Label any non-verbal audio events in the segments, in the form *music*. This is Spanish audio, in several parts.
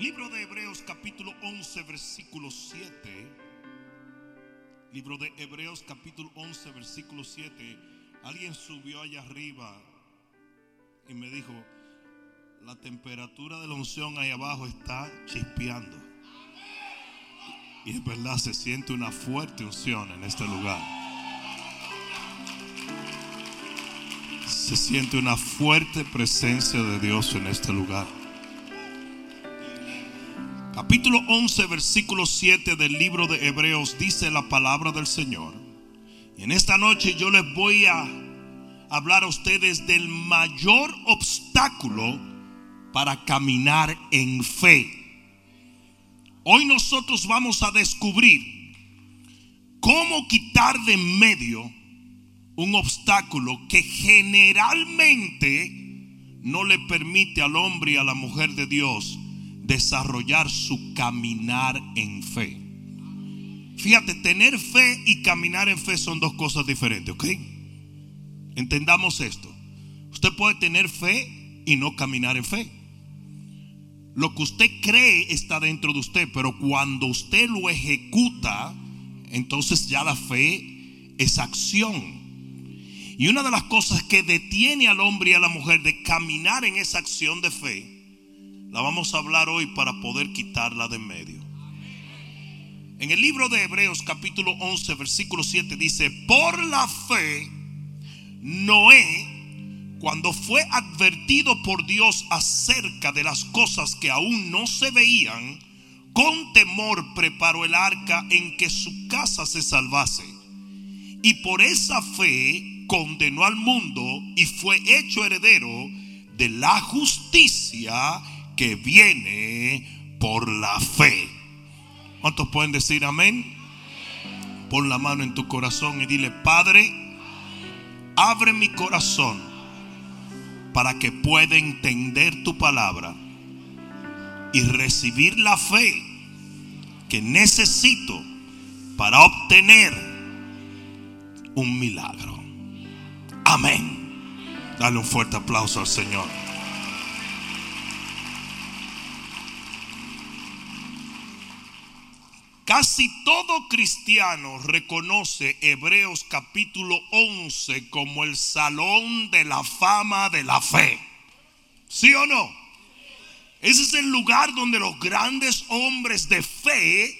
Libro de Hebreos capítulo 11 versículo 7. Libro de Hebreos capítulo 11 versículo 7. Alguien subió allá arriba y me dijo, la temperatura de la unción ahí abajo está chispeando. Y es verdad, se siente una fuerte unción en este lugar. Se siente una fuerte presencia de Dios en este lugar. Capítulo 11, versículo 7 del libro de Hebreos dice la palabra del Señor. En esta noche yo les voy a hablar a ustedes del mayor obstáculo para caminar en fe. Hoy nosotros vamos a descubrir cómo quitar de en medio un obstáculo que generalmente no le permite al hombre y a la mujer de Dios desarrollar su caminar en fe. Fíjate, tener fe y caminar en fe son dos cosas diferentes, ¿ok? Entendamos esto. Usted puede tener fe y no caminar en fe. Lo que usted cree está dentro de usted, pero cuando usted lo ejecuta, entonces ya la fe es acción. Y una de las cosas que detiene al hombre y a la mujer de caminar en esa acción de fe, la vamos a hablar hoy para poder quitarla de en medio. En el libro de Hebreos capítulo 11 versículo 7 dice, por la fe, Noé, cuando fue advertido por Dios acerca de las cosas que aún no se veían, con temor preparó el arca en que su casa se salvase. Y por esa fe condenó al mundo y fue hecho heredero de la justicia que viene por la fe. ¿Cuántos pueden decir amén? Pon la mano en tu corazón y dile, Padre, abre mi corazón para que pueda entender tu palabra y recibir la fe que necesito para obtener un milagro. Amén. Dale un fuerte aplauso al Señor. Casi todo cristiano reconoce Hebreos capítulo 11 como el salón de la fama de la fe. ¿Sí o no? Ese es el lugar donde los grandes hombres de fe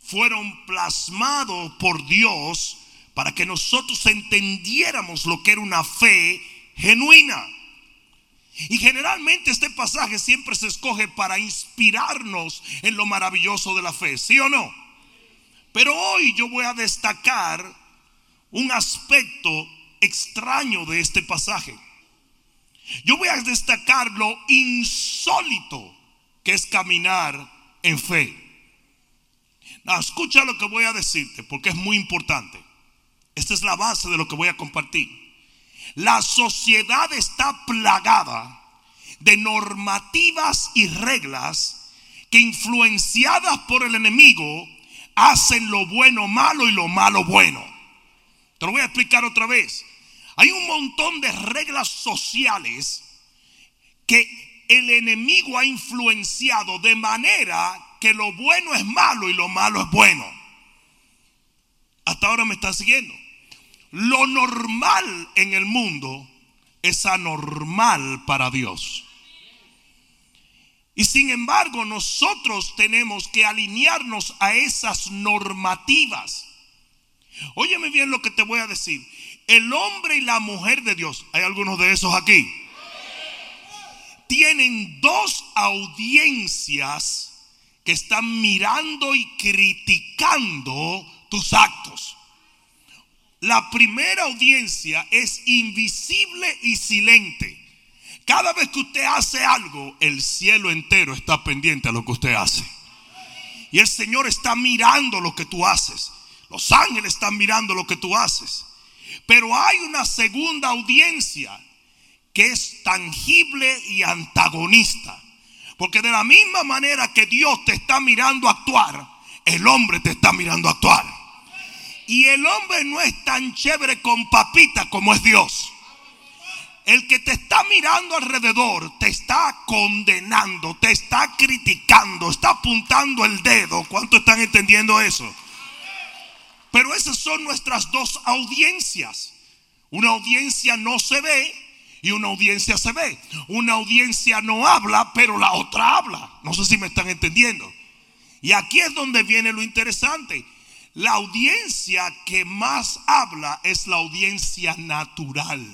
fueron plasmados por Dios para que nosotros entendiéramos lo que era una fe genuina. Y generalmente este pasaje siempre se escoge para inspirarnos en lo maravilloso de la fe, ¿sí o no? Pero hoy yo voy a destacar un aspecto extraño de este pasaje. Yo voy a destacar lo insólito que es caminar en fe. escucha lo que voy a decirte porque es muy importante. Esta es la base de lo que voy a compartir. La sociedad está plagada de normativas y reglas que influenciadas por el enemigo hacen lo bueno malo y lo malo bueno. Te lo voy a explicar otra vez. Hay un montón de reglas sociales que el enemigo ha influenciado de manera que lo bueno es malo y lo malo es bueno. Hasta ahora me están siguiendo. Lo normal en el mundo es anormal para Dios. Y sin embargo, nosotros tenemos que alinearnos a esas normativas. Óyeme bien lo que te voy a decir. El hombre y la mujer de Dios, hay algunos de esos aquí, tienen dos audiencias que están mirando y criticando tus actos. La primera audiencia es invisible y silente. Cada vez que usted hace algo, el cielo entero está pendiente a lo que usted hace. Y el Señor está mirando lo que tú haces. Los ángeles están mirando lo que tú haces. Pero hay una segunda audiencia que es tangible y antagonista. Porque de la misma manera que Dios te está mirando actuar, el hombre te está mirando actuar. Y el hombre no es tan chévere con papita como es Dios. El que te está mirando alrededor te está condenando, te está criticando, está apuntando el dedo. ¿Cuánto están entendiendo eso? Pero esas son nuestras dos audiencias. Una audiencia no se ve y una audiencia se ve. Una audiencia no habla, pero la otra habla. No sé si me están entendiendo. Y aquí es donde viene lo interesante. La audiencia que más habla es la audiencia natural.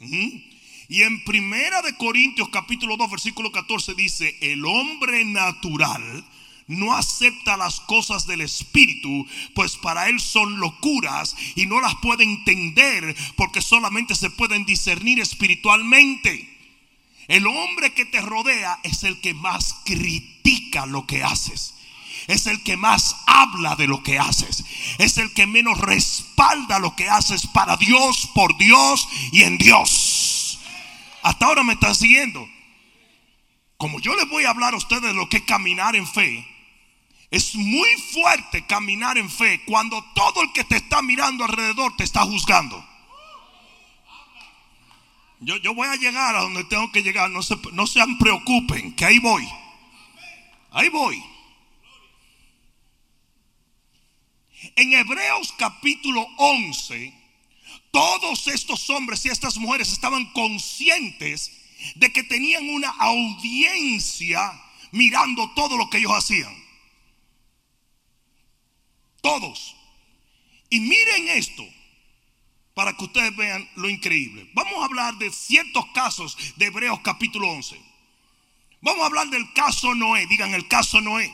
Y en Primera de Corintios capítulo 2 versículo 14 dice, el hombre natural no acepta las cosas del Espíritu, pues para él son locuras y no las puede entender porque solamente se pueden discernir espiritualmente. El hombre que te rodea es el que más critica lo que haces. Es el que más habla de lo que haces. Es el que menos respalda lo que haces para Dios, por Dios y en Dios. Hasta ahora me están siguiendo. Como yo les voy a hablar a ustedes de lo que es caminar en fe, es muy fuerte caminar en fe cuando todo el que te está mirando alrededor te está juzgando. Yo, yo voy a llegar a donde tengo que llegar, no se, no se preocupen, que ahí voy. Ahí voy. En Hebreos capítulo 11, todos estos hombres y estas mujeres estaban conscientes de que tenían una audiencia mirando todo lo que ellos hacían. Todos. Y miren esto para que ustedes vean lo increíble. Vamos a hablar de ciertos casos de Hebreos capítulo 11. Vamos a hablar del caso Noé. Digan el caso Noé.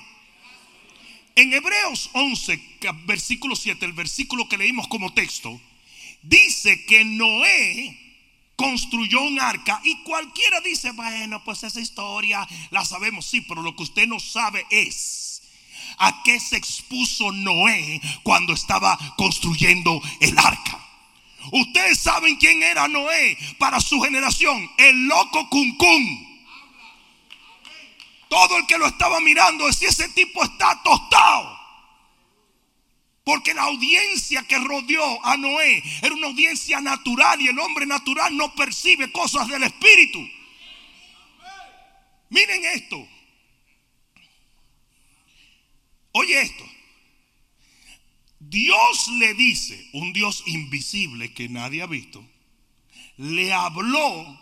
En Hebreos 11, versículo 7, el versículo que leímos como texto, dice que Noé construyó un arca y cualquiera dice, bueno, pues esa historia la sabemos, sí, pero lo que usted no sabe es a qué se expuso Noé cuando estaba construyendo el arca. Ustedes saben quién era Noé para su generación, el loco Cuncún. Todo el que lo estaba mirando decía, ese tipo está tostado. Porque la audiencia que rodeó a Noé era una audiencia natural y el hombre natural no percibe cosas del Espíritu. Miren esto. Oye esto. Dios le dice, un Dios invisible que nadie ha visto, le habló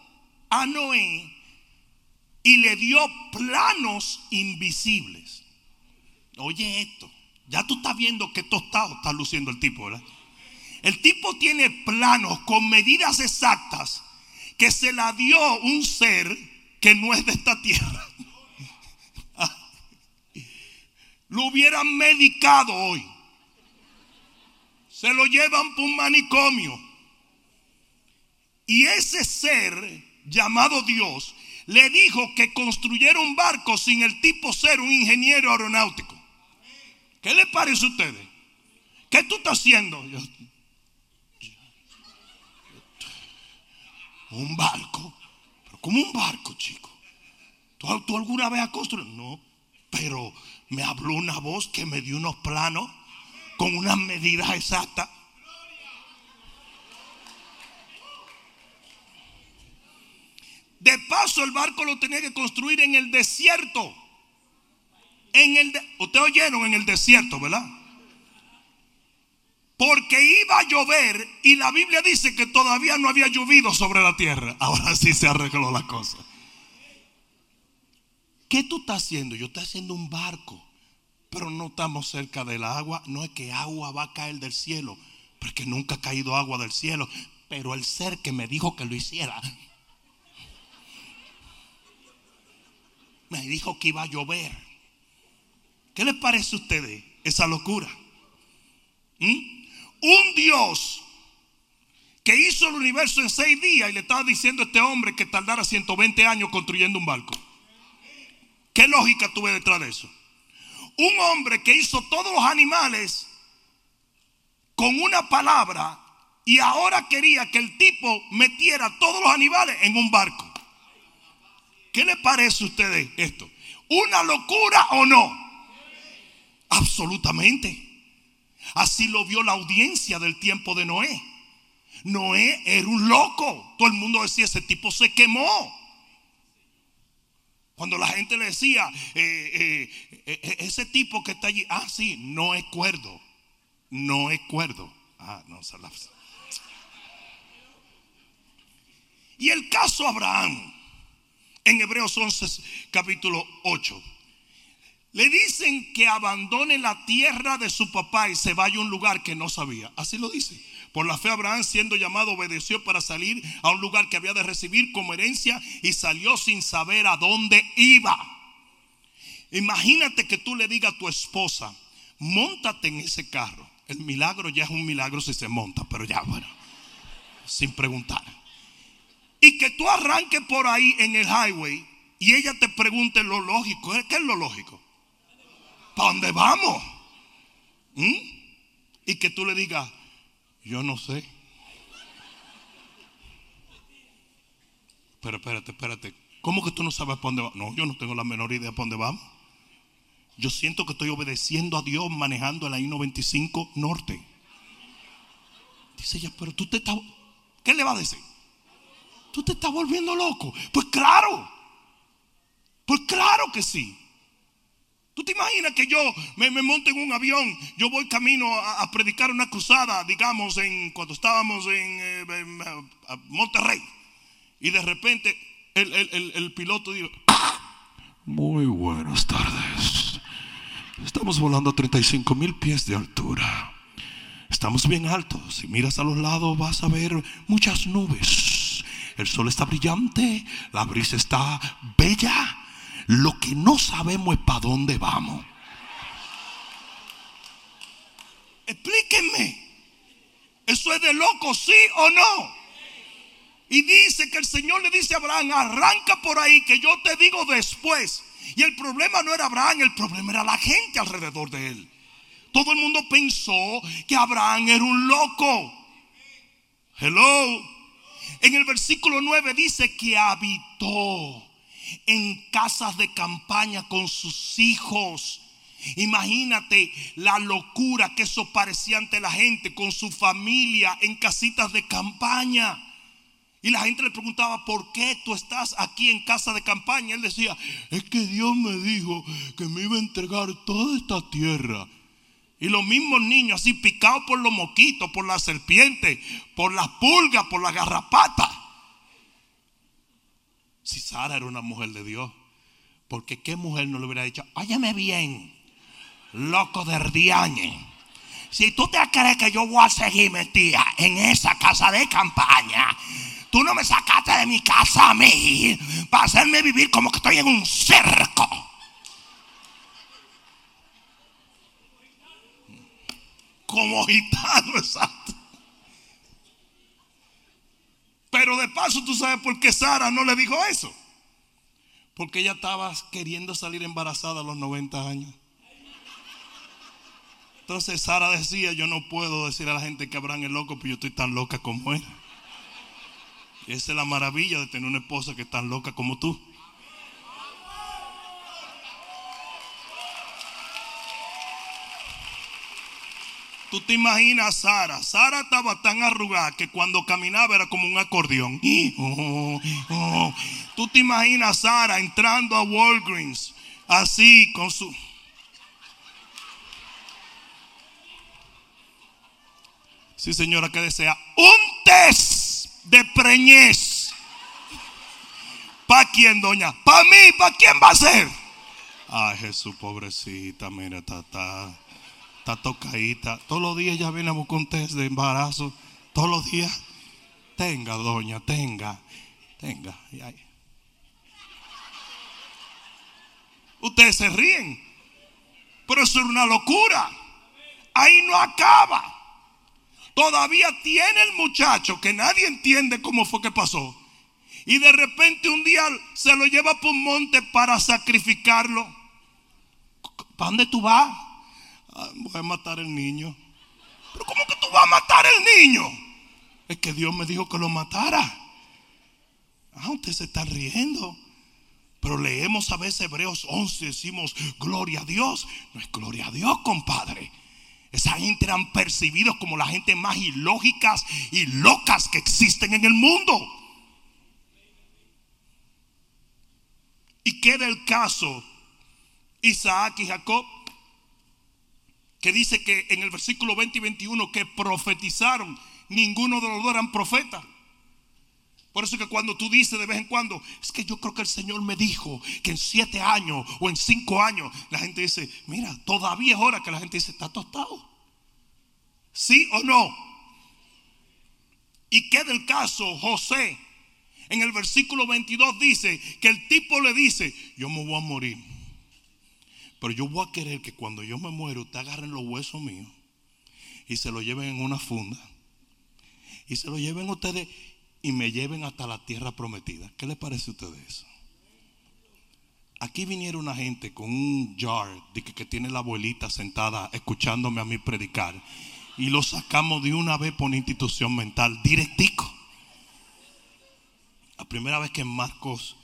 a Noé y le dio planos invisibles. Oye esto, ya tú estás viendo que tostado está luciendo el tipo, ¿verdad? El tipo tiene planos con medidas exactas que se la dio un ser que no es de esta tierra. *laughs* lo hubieran medicado hoy. Se lo llevan por un manicomio. Y ese ser llamado Dios le dijo que construyera un barco sin el tipo ser un ingeniero aeronáutico. ¿Qué le parece a ustedes? ¿Qué tú estás haciendo? un barco. Pero como un barco, chico. ¿Tú, ¿Tú, alguna vez has construido? No, pero me habló una voz que me dio unos planos con unas medidas exactas. De paso, el barco lo tenía que construir en el desierto. En el Ustedes oyeron en el desierto, ¿verdad? Porque iba a llover y la Biblia dice que todavía no había llovido sobre la tierra. *laughs* Ahora sí se arregló la cosa. ¿Qué tú estás haciendo? Yo estoy haciendo un barco, pero no estamos cerca del agua. No es que agua va a caer del cielo, porque nunca ha caído agua del cielo. Pero el ser que me dijo que lo hiciera, me dijo que iba a llover. ¿Qué les parece a ustedes esa locura? ¿Mm? Un Dios que hizo el universo en seis días y le estaba diciendo a este hombre que tardara 120 años construyendo un barco. ¿Qué lógica tuve detrás de eso? Un hombre que hizo todos los animales con una palabra y ahora quería que el tipo metiera todos los animales en un barco. ¿Qué le parece a ustedes esto? ¿Una locura o no? Absolutamente. Así lo vio la audiencia del tiempo de Noé. Noé era un loco. Todo el mundo decía, ese tipo se quemó. Cuando la gente le decía, eh, eh, eh, ese tipo que está allí, ah, sí, no es cuerdo. No es cuerdo. Ah, no, se la... Y el caso Abraham, en Hebreos 11, capítulo 8, le dicen que abandone la tierra de su papá y se vaya a un lugar que no sabía. Así lo dice. Por la fe Abraham siendo llamado obedeció para salir a un lugar que había de recibir como herencia y salió sin saber a dónde iba. Imagínate que tú le digas a tu esposa, montate en ese carro. El milagro ya es un milagro si se monta, pero ya bueno, sin preguntar. Y que tú arranques por ahí en el highway y ella te pregunte lo lógico. ¿Qué es lo lógico? ¿Para dónde vamos? ¿Mm? Y que tú le digas, yo no sé. Pero espérate, espérate. ¿Cómo que tú no sabes para dónde vamos? No, yo no tengo la menor idea para dónde vamos. Yo siento que estoy obedeciendo a Dios manejando el I-95 norte. Dice ella, pero tú te estás... ¿Qué le va a decir? Tú te estás volviendo loco. Pues claro. Pues claro que sí. ¿Tú te imaginas que yo me, monto en un avión? Yo voy camino a, predicar una cruzada, digamos, en, cuando estábamos en, eh, Monterrey. Y de repente el, piloto dijo, muy buenas tardes. Estamos volando a 35 mil pies de altura. Estamos bien altos. Si miras a los lados vas a ver muchas nubes. El sol está brillante, la brisa está bella lo que no sabemos es para dónde vamos. Explíquenme. ¿Eso es de loco, sí o no? Y dice que el Señor le dice a Abraham, arranca por ahí que yo te digo después. Y el problema no era Abraham, el problema era la gente alrededor de él. Todo el mundo pensó que Abraham era un loco. Hello. En el versículo 9 dice que habitó en casas de campaña con sus hijos. Imagínate la locura que eso parecía ante la gente con su familia en casitas de campaña. Y la gente le preguntaba, ¿por qué tú estás aquí en casa de campaña? Él decía, es que Dios me dijo que me iba a entregar toda esta tierra. Y los mismos niños así picados por los moquitos, por la serpiente, por las pulgas, por la garrapata. Si Sara era una mujer de Dios, porque qué mujer no le hubiera dicho, óyeme bien, loco de Riañe. Si tú te crees que yo voy a seguir metida en esa casa de campaña, tú no me sacaste de mi casa a mí para hacerme vivir como que estoy en un cerco. Como *laughs* exacto. Pero de paso, tú sabes por qué Sara no le dijo eso. Porque ella estaba queriendo salir embarazada a los 90 años. Entonces Sara decía, yo no puedo decir a la gente que Abraham es loco, pero yo estoy tan loca como él. Esa es la maravilla de tener una esposa que es tan loca como tú. Tú te imaginas a Sara. Sara estaba tan arrugada que cuando caminaba era como un acordeón. Tú te imaginas a Sara entrando a Walgreens así con su... Sí, señora, que desea un test de preñez. ¿Para quién, doña? ¿Para mí? ¿Para quién va a ser? Ay, Jesús, pobrecita, mira, está está tocadita. Todos los días ya viene a buscar un test de embarazo. Todos los días. Tenga, doña, tenga. Tenga. Ustedes se ríen. Pero eso es una locura. Ahí no acaba. Todavía tiene el muchacho que nadie entiende cómo fue que pasó. Y de repente un día se lo lleva por un monte para sacrificarlo. ¿Para dónde tú vas? Voy a matar el niño. Pero ¿cómo que tú vas a matar el niño? Es que Dios me dijo que lo matara. Ah, usted se está riendo. Pero leemos a veces Hebreos 11, decimos gloria a Dios. No es gloria a Dios, compadre. Esa gente eran percibidos como la gente más ilógicas y locas que existen en el mundo. Y queda el caso Isaac y Jacob, que dice que en el versículo 20 y 21 que profetizaron, ninguno de los dos eran profetas. Por eso que cuando tú dices de vez en cuando, es que yo creo que el Señor me dijo que en siete años o en cinco años, la gente dice, mira, todavía es hora que la gente dice, está tostado. ¿Sí o no? Y queda el caso, José, en el versículo 22 dice que el tipo le dice, yo me voy a morir. Pero yo voy a querer que cuando yo me muero, usted agarren los huesos míos y se los lleven en una funda. Y se lo lleven ustedes y me lleven hasta la tierra prometida. ¿Qué le parece a ustedes eso? Aquí viniera una gente con un jar de que, que, tiene la abuelita sentada escuchándome a mí predicar y lo sacamos de una vez por una institución mental, directico. La primera vez que Marcos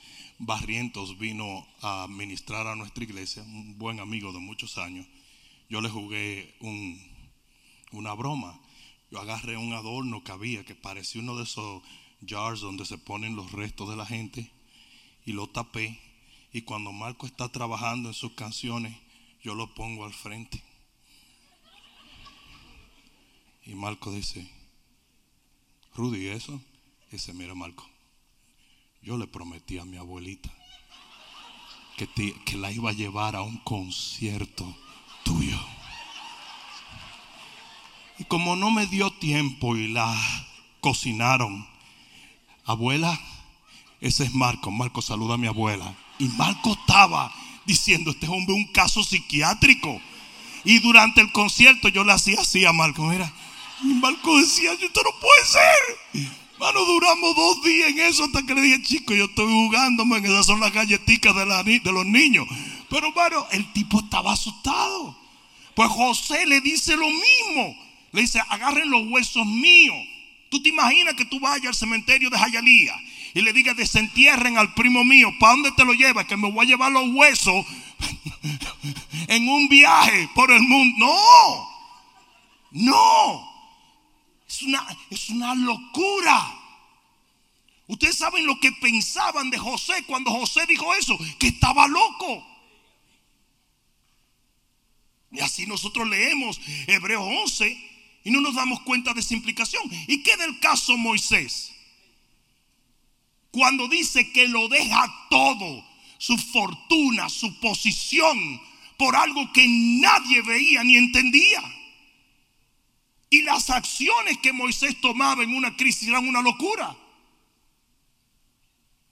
Barrientos vino a ministrar a nuestra iglesia, un buen amigo de muchos años, yo le jugué un, una broma. Yo agarré un adorno que había que parecía uno de esos jars donde se ponen los restos de la gente y lo tapé. Y cuando Marco está trabajando en sus canciones, yo lo pongo al frente. Y Marco dice, Rudy, ¿eso? Dice, mira Marco, yo le prometí a mi abuelita que, la iba a llevar a un concierto tuyo. Y como no me dio tiempo y la cocinaron, abuela, ese es Marco. Marco saluda a mi abuela. Y Marco estaba diciendo, este hombre es un caso psiquiátrico. Y durante el concierto yo le hacía así a Marco, mira. Y Marco decía, esto no puede ser. Mano, duramos dos días en eso hasta que le dije, chico, yo estoy jugándome, esas son las galletitas de, los niños. Pero, bueno, el tipo estaba asustado. Pues José le dice lo mismo. Le dice, agarren los huesos míos. Tú te imaginas que tú vayas al cementerio de Jayalía y le digas, desentierren al primo mío. ¿Para dónde te lo llevas? Que me voy a llevar los huesos *laughs* en un viaje por el mundo. No, no. Es una, es una locura. Ustedes saben lo que pensaban de José cuando José dijo eso, que estaba loco. Y así nosotros leemos Hebreos 11 y no nos damos cuenta de esa implicación. ¿Y qué del caso Moisés? Cuando dice que lo deja todo, su fortuna, su posición, por algo que nadie veía ni entendía. Y las acciones que Moisés tomaba en una crisis eran una locura.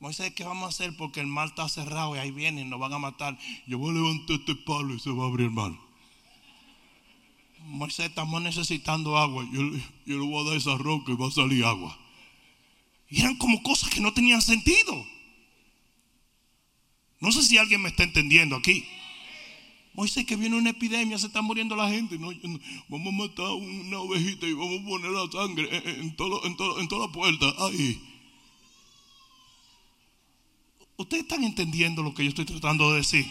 Moisés, ¿qué vamos a hacer? Porque el mal está cerrado y ahí vienen, nos van a matar. Yo voy a levantar este palo y se va a abrir el mal. Moisés, estamos necesitando agua. Yo, le voy a dar esa roca y va a salir agua. Y eran como cosas que no tenían sentido. No sé si alguien me está entendiendo aquí. Moisés, que viene una epidemia, se está muriendo la gente. vamos a matar una ovejita y vamos a poner la sangre en, todo, en, en toda la puerta. Ay. Ustedes están entendiendo lo que yo estoy tratando de decir.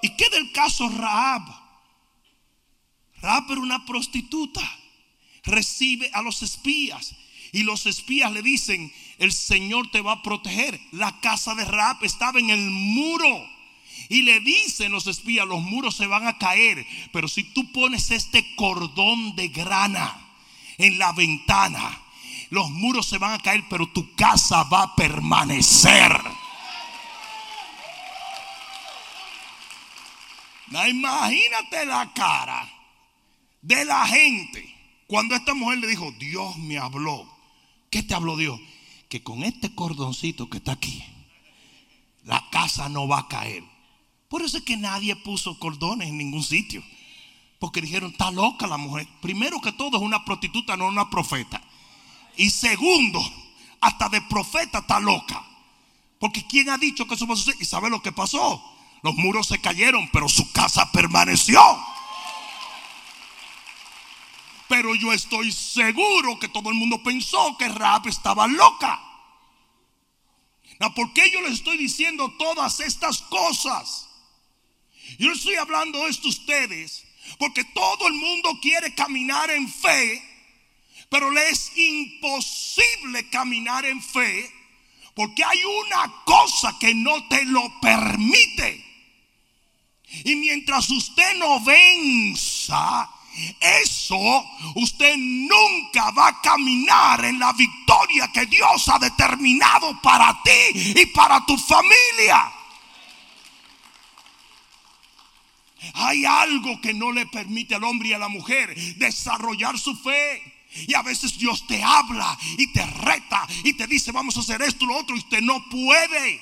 ¿Y qué del caso Raab? Raab era una prostituta. Recibe a los espías. Y los espías le dicen, el Señor te va a proteger. La casa de Raab estaba en el muro. Y le dicen los espías, los muros se van a caer. Pero si tú pones este cordón de grana en la ventana, los muros se van a caer, pero tu casa va a permanecer. imagínate la cara de la gente. Cuando esta mujer le dijo, Dios me habló. ¿Qué te habló Dios? Que con este cordoncito que está aquí, la casa no va a caer. Por eso es que nadie puso cordones en ningún sitio. Porque dijeron, está loca la mujer. Primero que todo es una prostituta, no una profeta. Y segundo, hasta de profeta está loca. Porque ¿quién ha dicho que eso va a suceder? ¿Y sabe lo que pasó? Los muros se cayeron, pero su casa permaneció. Pero yo estoy seguro que todo el mundo pensó que Raab estaba loca. ¿Por qué yo les estoy diciendo todas estas cosas? Yo estoy hablando esto a ustedes Porque todo el mundo quiere caminar en fe, pero le es imposible caminar en fe porque hay una cosa que no te lo permite. Y mientras usted no venza eso, usted nunca va a caminar en la victoria que Dios ha determinado para ti y para tu familia. Hay algo que no le permite al hombre y a la mujer desarrollar su fe. Y a veces Dios te habla y te reta y te dice vamos a hacer esto, lo otro, y usted no puede.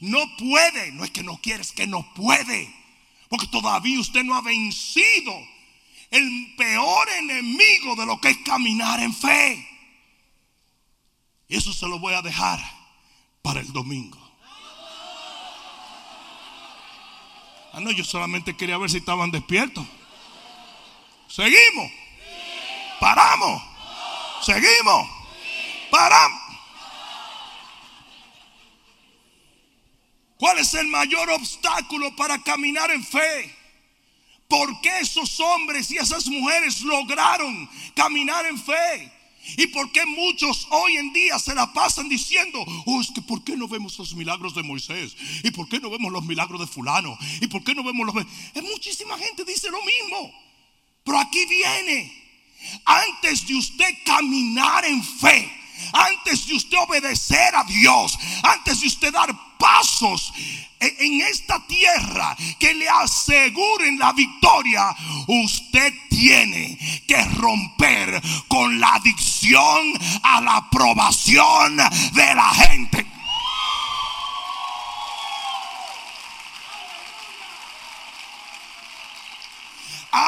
No puede. No es que no quiere, es que no puede. Porque todavía usted no ha vencido el peor enemigo de lo que es caminar en fe. Eso se lo voy a dejar para el domingo. Ah, no, yo solamente quería ver si estaban despiertos. Seguimos. Paramos. Seguimos. Paramos. ¿Cuál es el mayor obstáculo para caminar en fe? ¿Por qué esos hombres y esas mujeres lograron caminar en fe? ¿Y por qué muchos hoy en día se la pasan diciendo, oh, es que por qué no vemos los milagros de Moisés? ¿Y por qué no vemos los milagros de fulano? ¿Y por qué no vemos los... Muchísima gente dice lo mismo. Pero aquí viene, antes de usted caminar en fe, antes de usted obedecer a Dios, antes de usted dar pasos en esta tierra que le aseguren la victoria, usted tiene que romper con la adicción a la aprobación de la gente.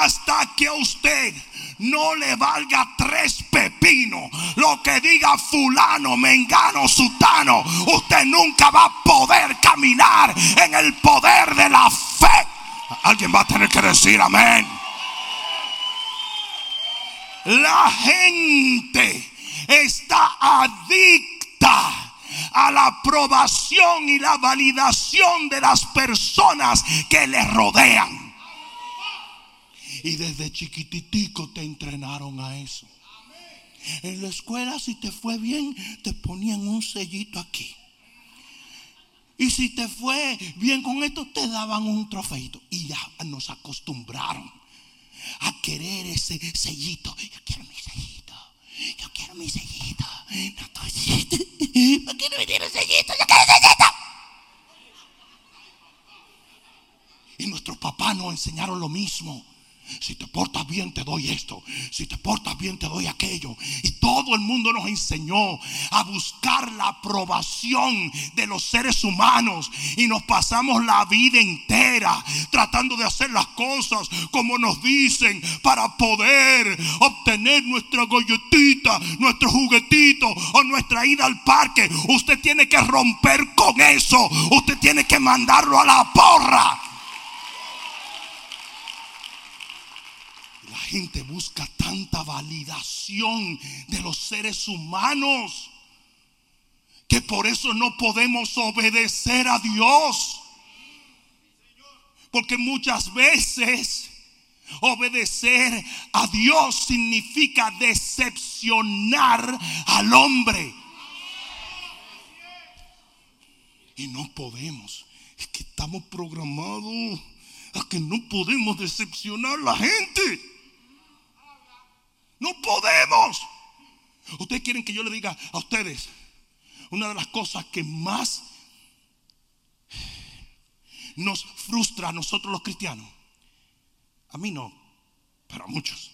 Hasta que usted no le valga tres pepinos. Lo que diga fulano, mengano, sutano, usted nunca va a poder caminar en el poder de la fe. Alguien va a tener que decir amén. La gente está adicta a la aprobación y la validación de las personas que le rodean. Y desde chiquititico te entrenaron a eso. En la escuela si te fue bien, te ponían un sellito aquí. Y si te fue bien con esto, te daban un trofeito. Y ya nos acostumbraron a querer ese sellito. Yo quiero mi sellito. Yo quiero mi sellito. No, sellito. *laughs* ¿Por qué no me dieron sellito? Yo quiero sellito. Y nuestros papás nos enseñaron lo mismo. Si te portas bien te doy esto. Si te portas bien te doy aquello. Y todo el mundo nos enseñó a buscar la aprobación de los seres humanos. Y nos pasamos la vida entera tratando de hacer las cosas como nos dicen para poder obtener nuestra galletita, nuestro juguetito o nuestra ida al parque. Usted tiene que romper con eso. Usted tiene que mandarlo a la porra. Gente busca tanta validación de los seres humanos que por eso no podemos obedecer a Dios. Porque muchas veces obedecer a Dios significa decepcionar al hombre. Y no podemos. Es que estamos programados a que no podemos decepcionar a la gente. No podemos. Ustedes quieren que yo le diga a ustedes una de las cosas que más nos frustra a nosotros los cristianos. A mí no, pero a muchos.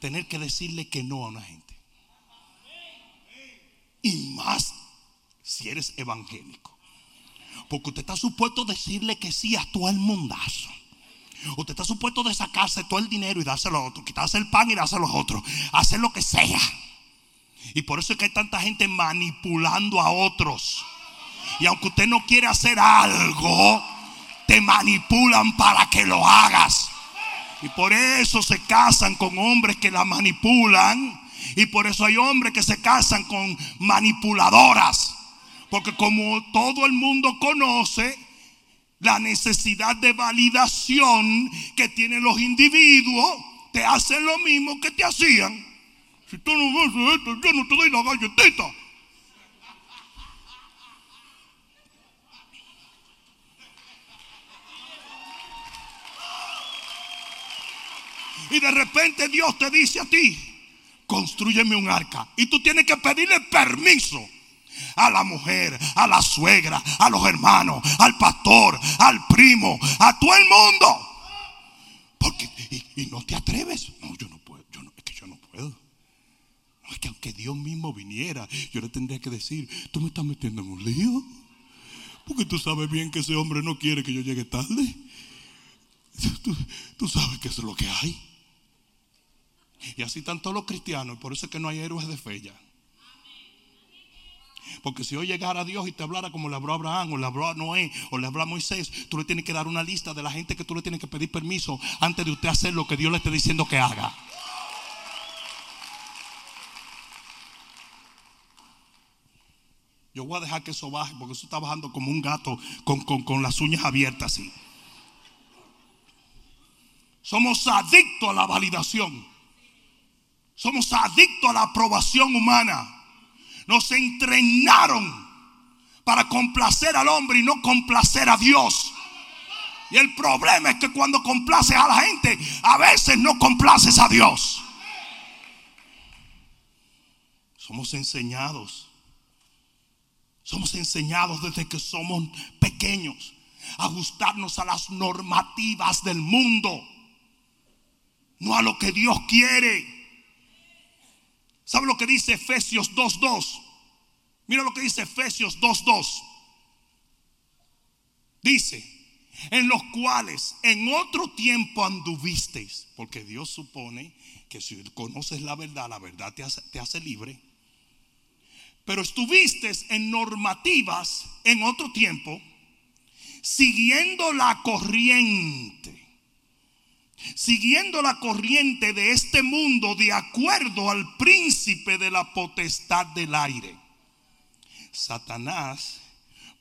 Tener que decirle que no a una gente. Y más si eres evangélico. Porque usted está supuesto decirle que sí a todo el mundazo. Usted está supuesto de sacarse todo el dinero y dárselo a otro, quitarse el pan y dárselo a otro, hacer lo que sea. Y por eso es que hay tanta gente manipulando a otros. Y aunque usted no quiere hacer algo, te manipulan para que lo hagas. Y por eso se casan con hombres que la manipulan. Y por eso hay hombres que se casan con manipuladoras. Porque como todo el mundo conoce, la necesidad de validación que tienen los individuos, te hacen lo mismo que te hacían. Si tú no haces esto, yo no te doy la galletita. Y de repente Dios te dice a ti, construyeme un arca. Y tú tienes que pedirle permiso a la mujer, a la suegra, a los hermanos, al pastor, al primo, a todo el mundo. Porque, y, no te atreves. No, yo no puedo, yo no, es que yo no puedo. Es que aunque Dios mismo viniera, yo le tendría que decir, tú me estás metiendo en un lío. Porque tú sabes bien que ese hombre no quiere que yo llegue tarde. Tú, sabes que eso es lo que hay. Y así están todos los cristianos. Por eso es que no hay héroes de fe ya. Porque si hoy llegara a Dios y te hablara como le habló Abraham, o le habló a Noé, o le habló a Moisés, tú le tienes que dar una lista de la gente que tú le tienes que pedir permiso antes de usted hacer lo que Dios le esté diciendo que haga. Yo voy a dejar que eso baje, porque eso está bajando como un gato con, con las uñas abiertas así. Somos adictos a la validación. Somos adictos a la aprobación humana. Nos entrenaron para complacer al hombre y no complacer a Dios. Y el problema es que cuando complaces a la gente, a veces no complaces a Dios. Somos enseñados. Somos enseñados desde que somos pequeños a ajustarnos a las normativas del mundo, no a lo que Dios quiere. ¿Sabe lo que dice Efesios 2.2? Mira lo que dice Efesios 2.2. Dice, en los cuales en otro tiempo anduvisteis, porque Dios supone que si conoces la verdad, la verdad te hace, te hace libre. Pero estuviste en normativas en otro tiempo, siguiendo la corriente siguiendo la corriente de este mundo de acuerdo al príncipe de la potestad del aire. Satanás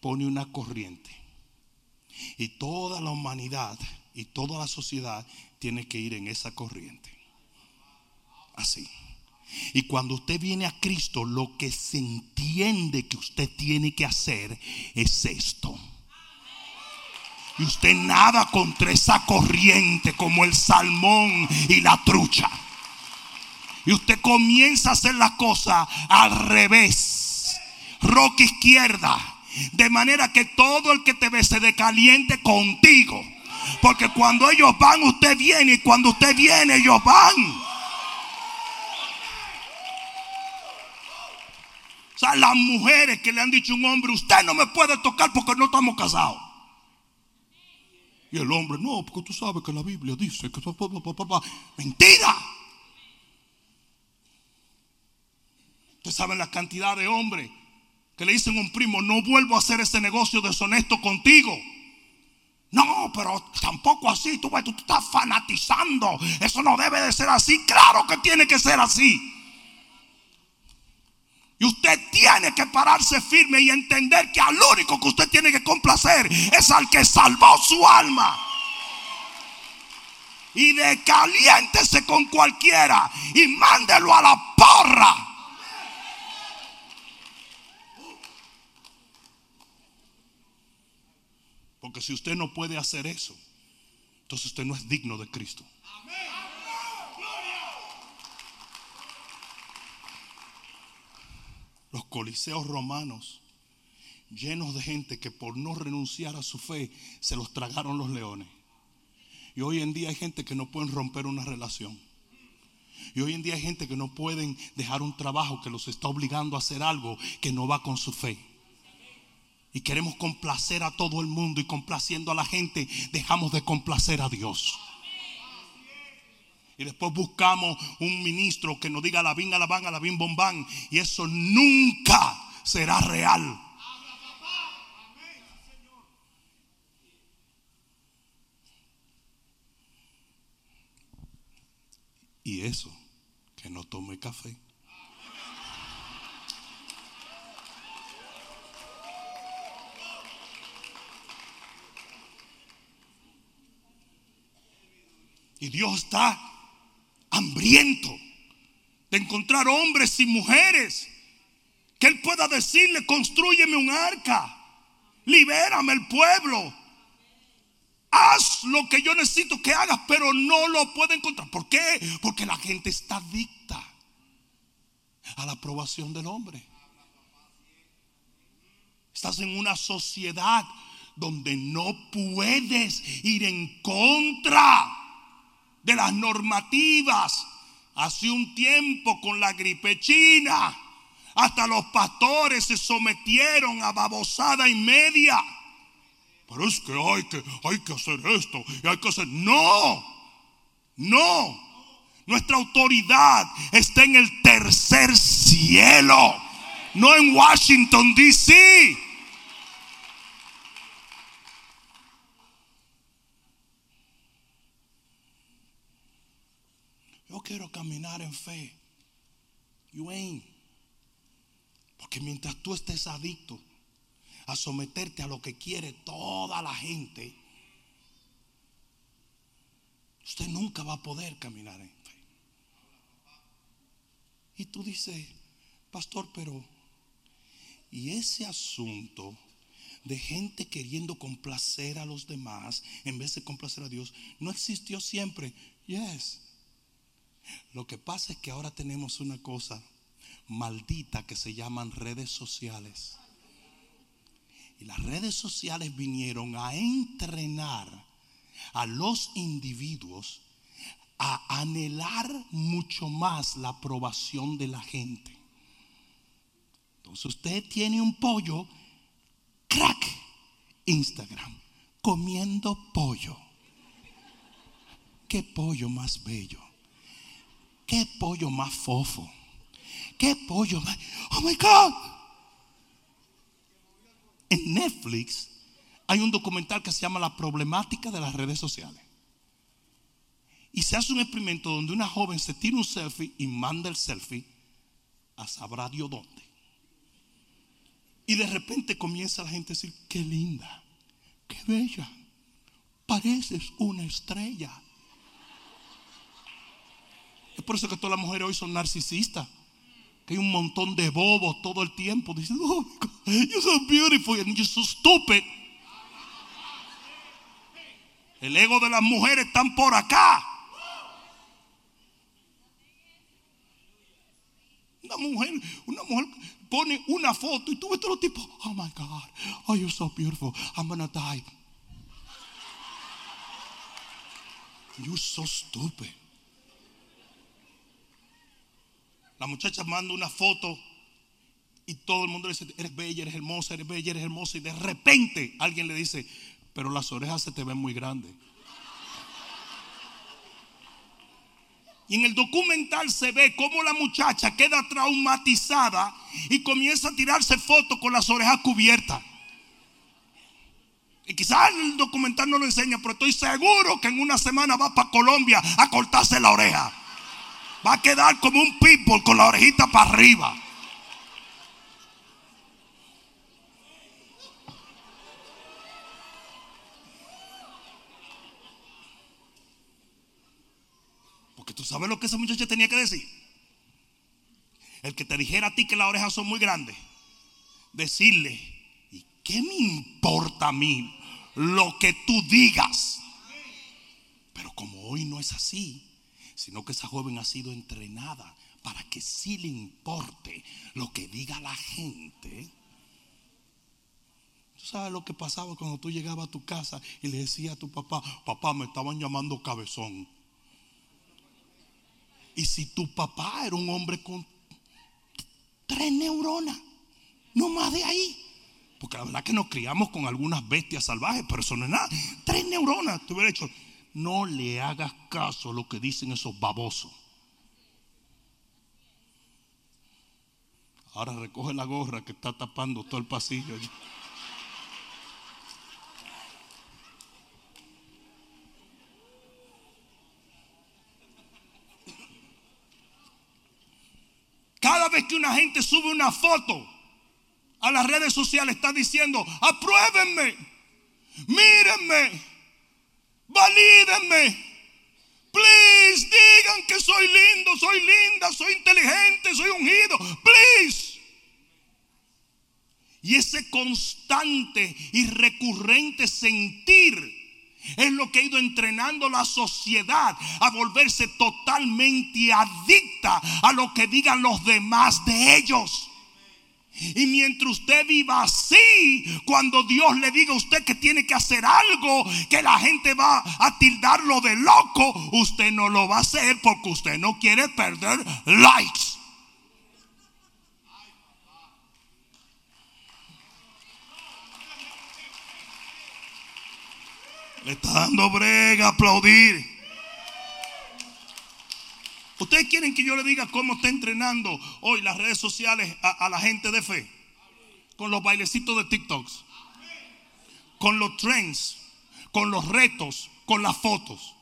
pone una corriente y toda la humanidad y toda la sociedad tiene que ir en esa corriente. Así. Y cuando usted viene a Cristo, lo que se entiende que usted tiene que hacer es esto y usted nada contra esa corriente como el salmón y la trucha. Y usted comienza a hacer la cosa al revés. Roca izquierda. De manera que todo el que te ve se decaliente contigo. Porque cuando ellos van, usted viene. Y cuando usted viene, ellos van. O sea, las mujeres que le han dicho a un hombre, usted no me puede tocar porque no estamos casados. Y el hombre, no, porque tú sabes que la Biblia dice que... Mentira. Ustedes saben la cantidad de hombres que le dicen a un primo, no vuelvo a hacer ese negocio deshonesto contigo. No, pero tampoco así, tú, estás fanatizando. Eso no debe de ser así. Claro que tiene que ser así. Y usted tiene que pararse firme y entender que al único que usted tiene que complacer es al que salvó su alma. Y decaliéntese con cualquiera y mándelo a la porra. Porque si usted no puede hacer eso, entonces usted no es digno de Cristo. Los coliseos romanos llenos de gente que por no renunciar a su fe se los tragaron los leones. Y hoy en día hay gente que no pueden romper una relación. Y hoy en día hay gente que no pueden dejar un trabajo que los está obligando a hacer algo que no va con su fe. Y queremos complacer a todo el mundo y complaciendo a la gente dejamos de complacer a Dios. Y después buscamos un ministro que nos diga la bin, alabán, alabín, bombán. Y eso nunca será real. Amén, Señor. Y eso, que no tome café. Y Dios está hambriento de encontrar hombres y mujeres que Él pueda decirle, construyeme un arca, libérame el pueblo, haz lo que yo necesito que hagas, pero no lo puede encontrar. ¿Por qué? Porque la gente está adicta a la aprobación del hombre. Estás en una sociedad donde no puedes ir en contra de las normativas. Hace un tiempo con la gripe china, hasta los pastores se sometieron a babosada y media. Pero es que hay que, hay que hacer esto y hay que hacer. No, no. Nuestra autoridad está en el tercer cielo, no en Washington, D.C. Yo quiero caminar en fe. You ain't. Porque mientras tú estés adicto a someterte a lo que quiere toda la gente, usted nunca va a poder caminar en fe. Y tú dices, pastor, pero, ¿y ese asunto de gente queriendo complacer a los demás en vez de complacer a Dios no existió siempre? Yes. Lo que pasa es que ahora tenemos una cosa maldita que se llaman redes sociales. Y las redes sociales vinieron a entrenar a los individuos a anhelar mucho más la aprobación de la gente. Entonces usted tiene un pollo, crack, Instagram, comiendo pollo. ¿Qué pollo más bello? ¿Qué pollo más fofo? ¿Qué pollo más? Oh my God. En Netflix hay un documental que se llama La problemática de las redes sociales. Y se hace un experimento donde una joven se tira un selfie y manda el selfie a sabrá Dios dónde. Y de repente comienza la gente a decir, qué linda, qué bella, pareces una estrella. Es por eso que todas las mujeres hoy son narcisistas. Que hay un montón de bobos todo el tiempo. Dicen, oh, you're so beautiful and you're so stupid. El ego de las mujeres están por acá. Una mujer, una mujer pone una foto y tú ves todos los tipos. Oh my God, oh you're so beautiful. I'm gonna die. You're so stupid. La muchacha manda una foto y todo el mundo le dice, eres bella, eres hermosa, eres bella, eres hermosa. Y de repente alguien le dice, pero las orejas se te ven muy grandes. Y en el documental se ve cómo la muchacha queda traumatizada y comienza a tirarse fotos con las orejas cubiertas. Y quizás el documental no lo enseña, pero estoy seguro que en una semana va para Colombia a cortarse la oreja. Va a quedar como un people con la orejita para arriba. Porque tú sabes lo que esa muchacha tenía que decir. El que te dijera a ti que las orejas son muy grandes. Decirle, ¿y qué me importa a mí lo que tú digas? Pero como hoy no es así, sino que esa joven ha sido entrenada para que sí le importe lo que diga la gente. ¿Tú sabes lo que pasaba cuando tú llegabas a tu casa y le decías a tu papá, papá, me estaban llamando cabezón? Y si tu papá era un hombre con tres neuronas, no más de ahí. Porque la verdad que nos criamos con algunas bestias salvajes, pero eso no es nada. Tres neuronas, te hubiera hecho, no le hagas caso a lo que dicen esos babosos. Ahora recoge la gorra que está tapando todo el pasillo. Cada vez que una gente sube una foto a las redes sociales está diciendo, apruébenme, mírenme, valídenme, Please, digan que soy lindo, soy linda, soy inteligente, soy ungido. Please. Y ese constante y recurrente sentir es lo que ha ido entrenando la sociedad a volverse totalmente adicta a lo que digan los demás de ellos. Y mientras usted viva así, cuando Dios le diga a usted que tiene que hacer algo, que la gente va a tildarlo de loco, usted no lo va a hacer porque usted no quiere perder likes. Le está dando brega aplaudir. Ustedes quieren que yo le diga cómo está entrenando hoy las redes sociales a, la gente de fe. Con los bailecitos de TikToks. Con los trends. Con los retos. Con las fotos.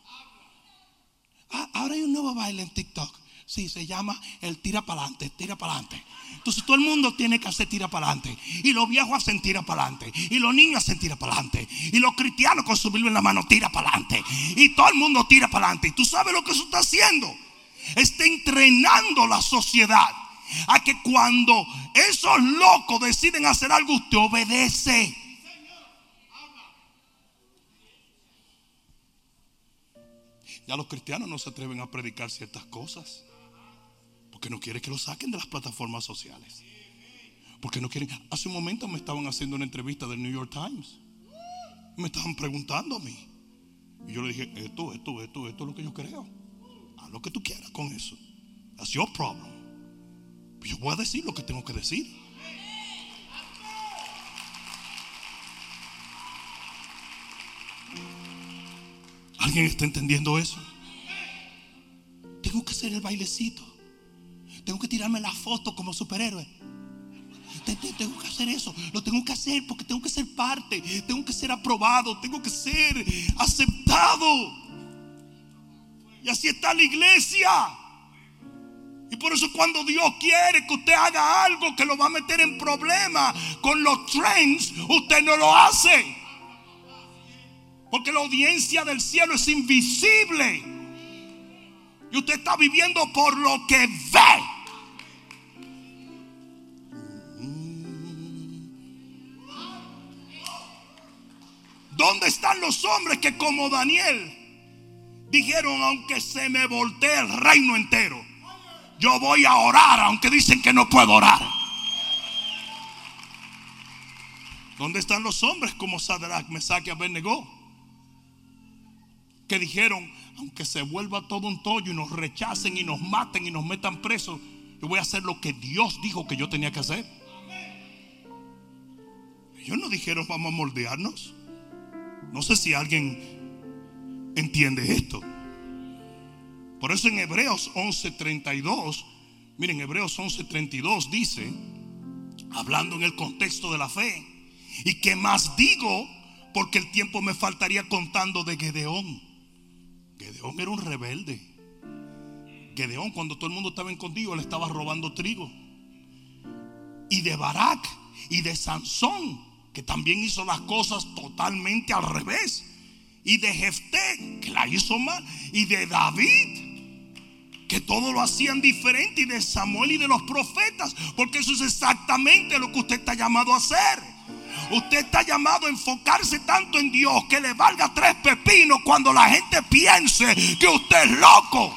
Ah, ahora hay un nuevo baile en TikTok. Sí, se llama el tira para adelante, tira para adelante. Entonces todo el mundo tiene que hacer tira para adelante. Y los viejos hacen tira para adelante. Y los niños hacen tira para adelante. Y los cristianos con su Biblia en la mano tira para adelante. Y todo el mundo tira para adelante. Y tú sabes lo que eso está haciendo está entrenando la sociedad a que cuando esos locos deciden hacer algo, usted obedece. Ya los cristianos no se atreven a predicar ciertas cosas. Porque no quieren que lo saquen de las plataformas sociales. Porque no quieren. Hace un momento me estaban haciendo una entrevista del New York Times. Me estaban preguntando a mí. Y yo le dije, esto, esto, esto, esto es lo que yo creo lo que tú quieras con eso. That's your problem. Yo voy a decir lo que tengo que decir. ¿Alguien está entendiendo eso? Tengo que hacer el bailecito. Tengo que tirarme la foto como superhéroe. Tengo que hacer eso. Lo tengo que hacer porque tengo que ser parte. Tengo que ser aprobado. Tengo que ser aceptado. Y así está la iglesia. Y por eso cuando Dios quiere que usted haga algo que lo va a meter en problemas con los trends, usted no lo hace. Porque la audiencia del cielo es invisible. Y usted está viviendo por lo que ve. ¿Dónde están los hombres que como Daniel dijeron, aunque se me voltee el reino entero, yo voy a orar, aunque dicen que no puedo orar. ¿Dónde están los hombres como Sadrach, Mesach y Abednego? Que dijeron, aunque se vuelva todo un tollo y nos rechacen y nos maten y nos metan presos, yo voy a hacer lo que Dios dijo que yo tenía que hacer. Ellos no dijeron, vamos a moldearnos. No sé si alguien entiende esto. Por eso en Hebreos 11:32, miren, Hebreos 11:32 dice, hablando en el contexto de la fe, y que más digo, porque el tiempo me faltaría contando de Gedeón. Gedeón era un rebelde. Gedeón, cuando todo el mundo estaba escondido, le estaba robando trigo. Y de Barak y de Sansón, que también hizo las cosas totalmente al revés y de Jefté, que la hizo mal, y de David, que todo lo hacían diferente, y de Samuel y de los profetas, porque eso es exactamente lo que usted está llamado a hacer. Usted está llamado a enfocarse tanto en Dios que le valga tres pepinos cuando la gente piense que usted es loco.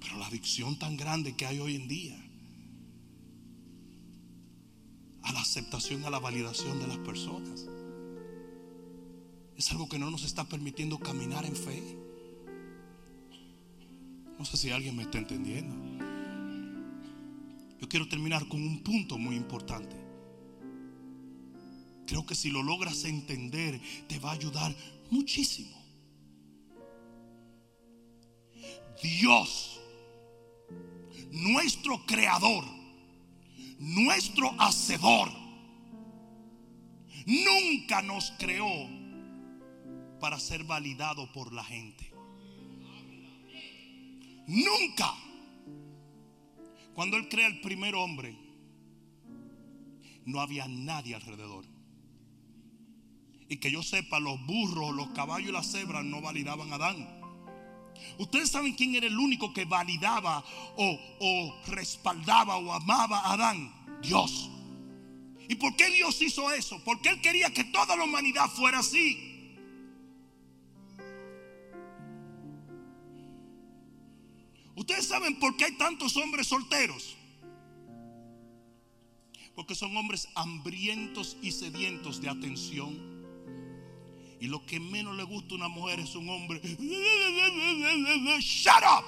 Pero la adicción tan grande que hay hoy en día a la aceptación, a la validación de las personas. Es algo que no nos está permitiendo caminar en fe. No sé si alguien me está entendiendo. Yo quiero terminar con un punto muy importante. Creo que si lo logras entender, te va a ayudar muchísimo. Dios, nuestro creador, nuestro hacedor, nunca nos creó para ser validado por la gente. Nunca. Cuando Él crea el primer hombre, no había nadie alrededor. Y que yo sepa, los burros, los caballos y las cebras no validaban a Adán. Ustedes saben quién era el único que validaba o, respaldaba o amaba a Adán. Dios. ¿Y por qué Dios hizo eso? Porque Él quería que toda la humanidad fuera así. Ustedes saben por qué hay tantos hombres solteros. Porque son hombres hambrientos y sedientos de atención. Y lo que menos le gusta a una mujer es un hombre. Shut up.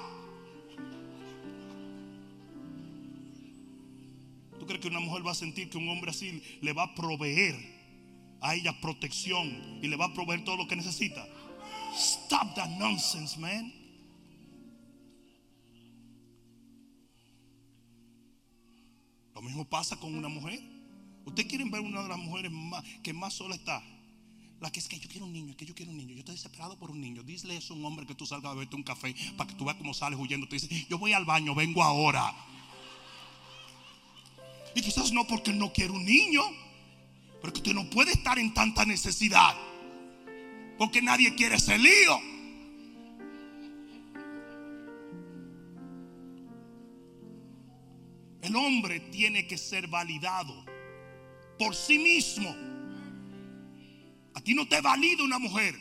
¿Tú crees que una mujer va a sentir que un hombre así le va a proveer a ella protección y le va a proveer todo lo que necesita? Stop that nonsense, man. Lo mismo pasa con una mujer. ¿Ustedes quieren ver una de las mujeres más, que más sola está? La que es que yo quiero un niño, es que yo quiero un niño. Yo estoy desesperado por un niño. Dile eso a un hombre que tú salgas a beberte un café para que tú veas cómo sales huyendo. Te dice, yo voy al baño, vengo ahora. Y quizás no porque no quiere un niño, pero que usted no puede estar en tanta necesidad. Porque nadie quiere ese lío. El hombre tiene que ser validado por sí mismo. A ti no te valida una mujer.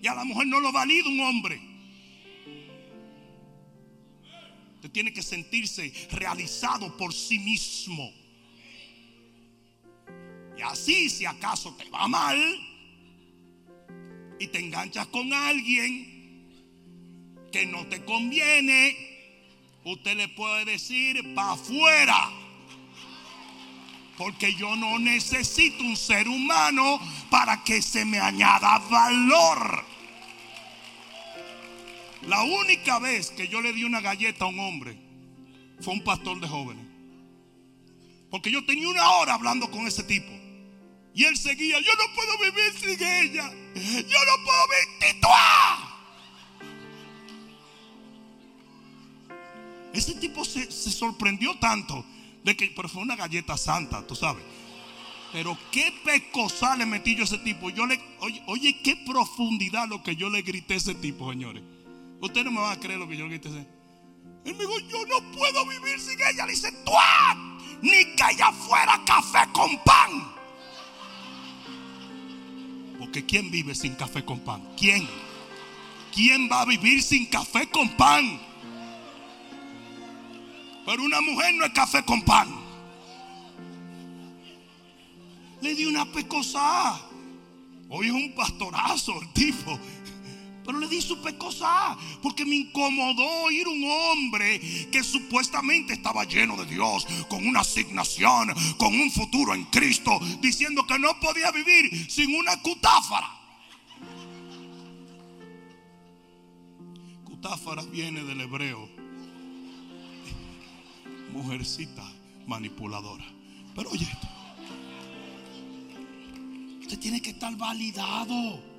Y a la mujer no lo valida un hombre. Usted tiene que sentirse realizado por sí mismo. Y así, si acaso te va mal y te enganchas con alguien que no te conviene, usted le puede decir para afuera. Porque yo no necesito un ser humano para que se me añada valor. La única vez que yo le di una galleta a un hombre fue un pastor de jóvenes. Porque yo tenía una hora hablando con ese tipo. Y él seguía, yo no puedo vivir sin ella. Yo no puedo vivir. Ese tipo se, se sorprendió tanto de pero fue una galleta santa, tú sabes. Pero qué pecosal le metí yo a ese tipo. Yo le, oye, oye, qué profundidad lo que yo le grité a ese tipo, señores. Ustedes no me van a creer lo que yo le grité a ese. Él me dijo, yo no puedo vivir sin ella. Le dice, tú, ni que ella fuera café con pan. Porque ¿quién vive sin café con pan? ¿Quién? ¿Quién va a vivir sin café con pan? Pero una mujer no es café con pan. Le di una pecosa. Hoy es un pastorazo el tipo. Pero le di su pecosa porque me incomodó oír un hombre que supuestamente estaba lleno de Dios, con una asignación, con un futuro en Cristo, diciendo que no podía vivir sin una cutáfara. Cutáfara viene del hebreo mujercita manipuladora. Pero oye, usted tiene que estar validado.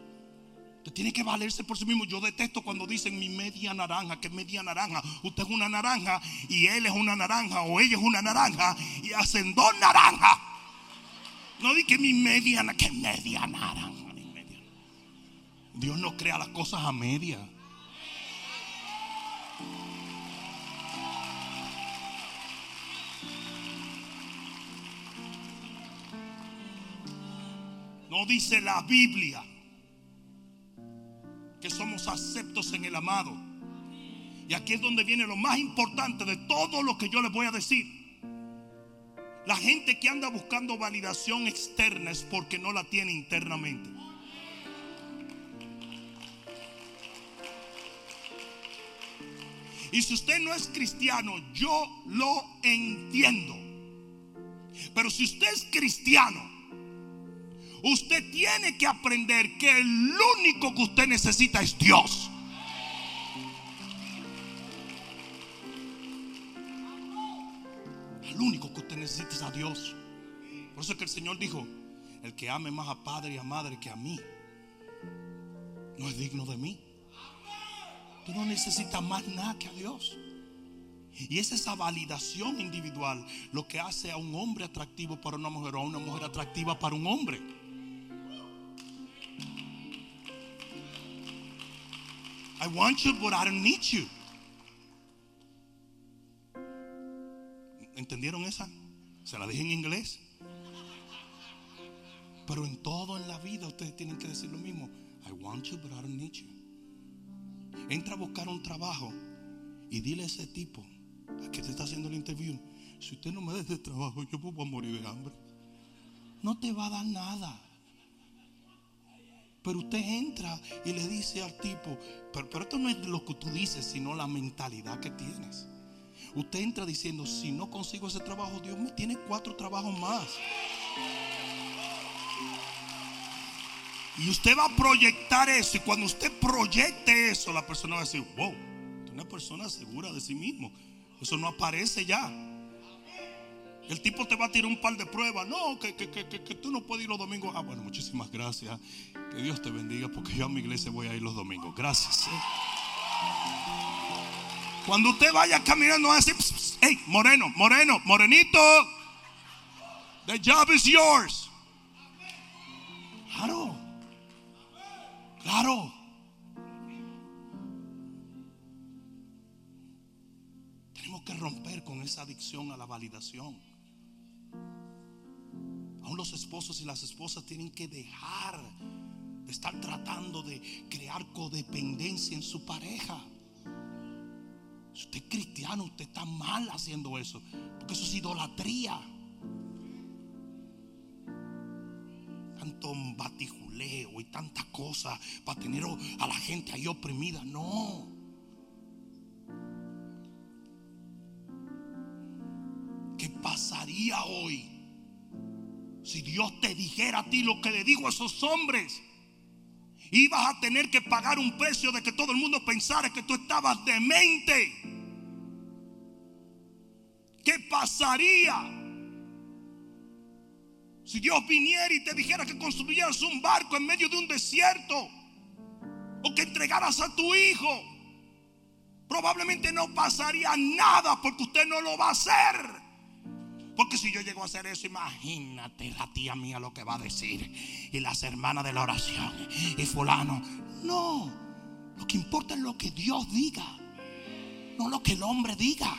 Usted tiene que valerse por sí mismo. Yo detesto cuando dicen mi media naranja, que media naranja. Usted es una naranja y él es una naranja o ella es una naranja y hacen dos naranjas. No di que mi media, que media naranja. Dios no crea las cosas a media. No dice la Biblia que somos aceptos en el amado. Y aquí es donde viene lo más importante de todo lo que yo les voy a decir. La gente que anda buscando validación externa es porque no la tiene internamente. Y si usted no es cristiano, yo lo entiendo. Pero si usted es cristiano, usted tiene que aprender que el único que usted necesita es Dios. El único que usted necesita es a Dios. Por eso es que el Señor dijo, el que ame más a padre y a madre que a mí, no es digno de mí. Tú no necesitas más nada que a Dios. Y es esa validación individual lo que hace a un hombre atractivo para una mujer o a una mujer atractiva para un hombre. I want you, but I don't need you. ¿Entendieron esa? Se la dije en inglés. Pero en todo en la vida ustedes tienen que decir lo mismo. I want you, but I don't need you. Entra a buscar un trabajo y dile a ese tipo a que te está haciendo el interview. Si usted no me da ese trabajo, yo voy a morir de hambre. No te va a dar nada. Pero usted entra y le dice al tipo, pero, esto no es lo que tú dices, sino la mentalidad que tienes. Usted entra diciendo, si no consigo ese trabajo, Dios me tiene cuatro trabajos más. Y usted va a proyectar eso. Y cuando usted proyecte eso, la persona va a decir, wow, una persona segura de sí mismo. Eso no aparece ya. El tipo te va a tirar un par de pruebas. No, que, que, que, que tú no puedes ir los domingos. Ah, bueno, muchísimas gracias. Que Dios te bendiga porque yo a mi iglesia voy a ir los domingos. Gracias. ¿eh? Cuando usted vaya caminando, va a decir, hey, moreno, moreno, morenito. The job is yours. Claro. Claro. Tenemos que romper con esa adicción a la validación. Aún los esposos y las esposas tienen que dejar de estar tratando de crear codependencia en su pareja. Si usted es cristiano, usted está mal haciendo eso. Porque eso es idolatría. Tanto batijuleo y tanta cosa para tener a la gente ahí oprimida. No. ¿Qué pasaría hoy si Dios te dijera a ti lo que le dijo a esos hombres? Ibas a tener que pagar un precio de que todo el mundo pensara que tú estabas demente. ¿Qué pasaría si Dios viniera y te dijera que construyeras un barco en medio de un desierto? O que entregaras a tu hijo. Probablemente no pasaría nada porque usted no lo va a hacer. Porque si yo llego a hacer eso, imagínate la tía mía lo que va a decir. Y las hermanas de la oración. Y fulano. No. Lo que importa es lo que Dios diga. No lo que el hombre diga.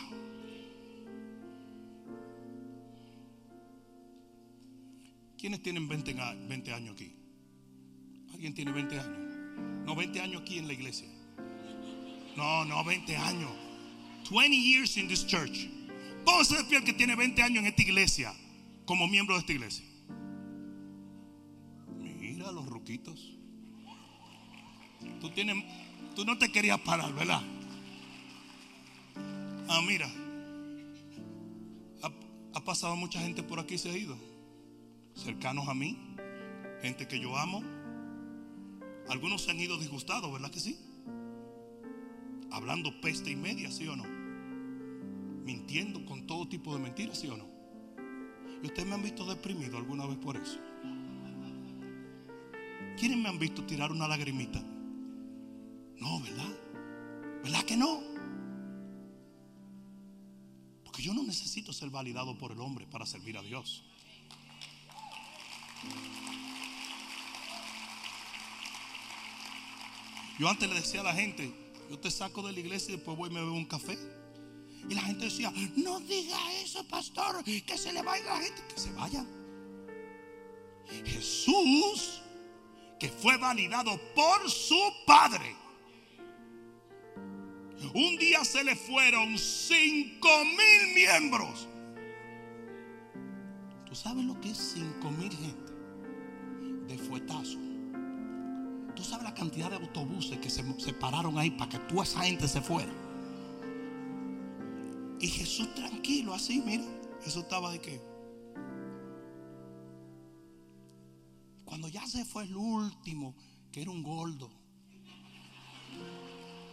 ¿Quiénes tienen 20, 20 años aquí? ¿Alguien tiene 20 años? No, 20 años aquí en la iglesia. No, no, 20 años. 20 years in this church. Póngase de pie el que tiene 20 años en esta iglesia, como miembro de esta iglesia. Mira los ruquitos. Tú, tienes, tú no te querías parar, ¿verdad? Ah, mira. Ha, ha pasado mucha gente por aquí y se ha ido. Cercanos a mí. Gente que yo amo. Algunos se han ido disgustados, ¿verdad que sí? Hablando peste y media, ¿sí o no? Mintiendo con todo tipo de mentiras, ¿sí o no? ¿Y ustedes me han visto deprimido alguna vez por eso? ¿Quiénes me han visto tirar una lagrimita? No, ¿verdad? ¿Verdad que no? Porque yo no necesito ser validado por el hombre para servir a Dios. Yo antes le decía a la gente, yo te saco de la iglesia y después voy y me bebo un café. Y la gente decía, no diga eso, pastor, que se le vaya la gente, que se vaya. Jesús, que fue validado por su Padre, un día se le fueron cinco mil miembros. ¿Tú sabes lo que es cinco mil gente? De fuetazo. ¿Tú sabes la cantidad de autobuses que se, se pararon ahí para que toda esa gente se fuera? Y Jesús tranquilo, así, mira. Jesús estaba de qué? Cuando ya se fue el último, que era un gordo,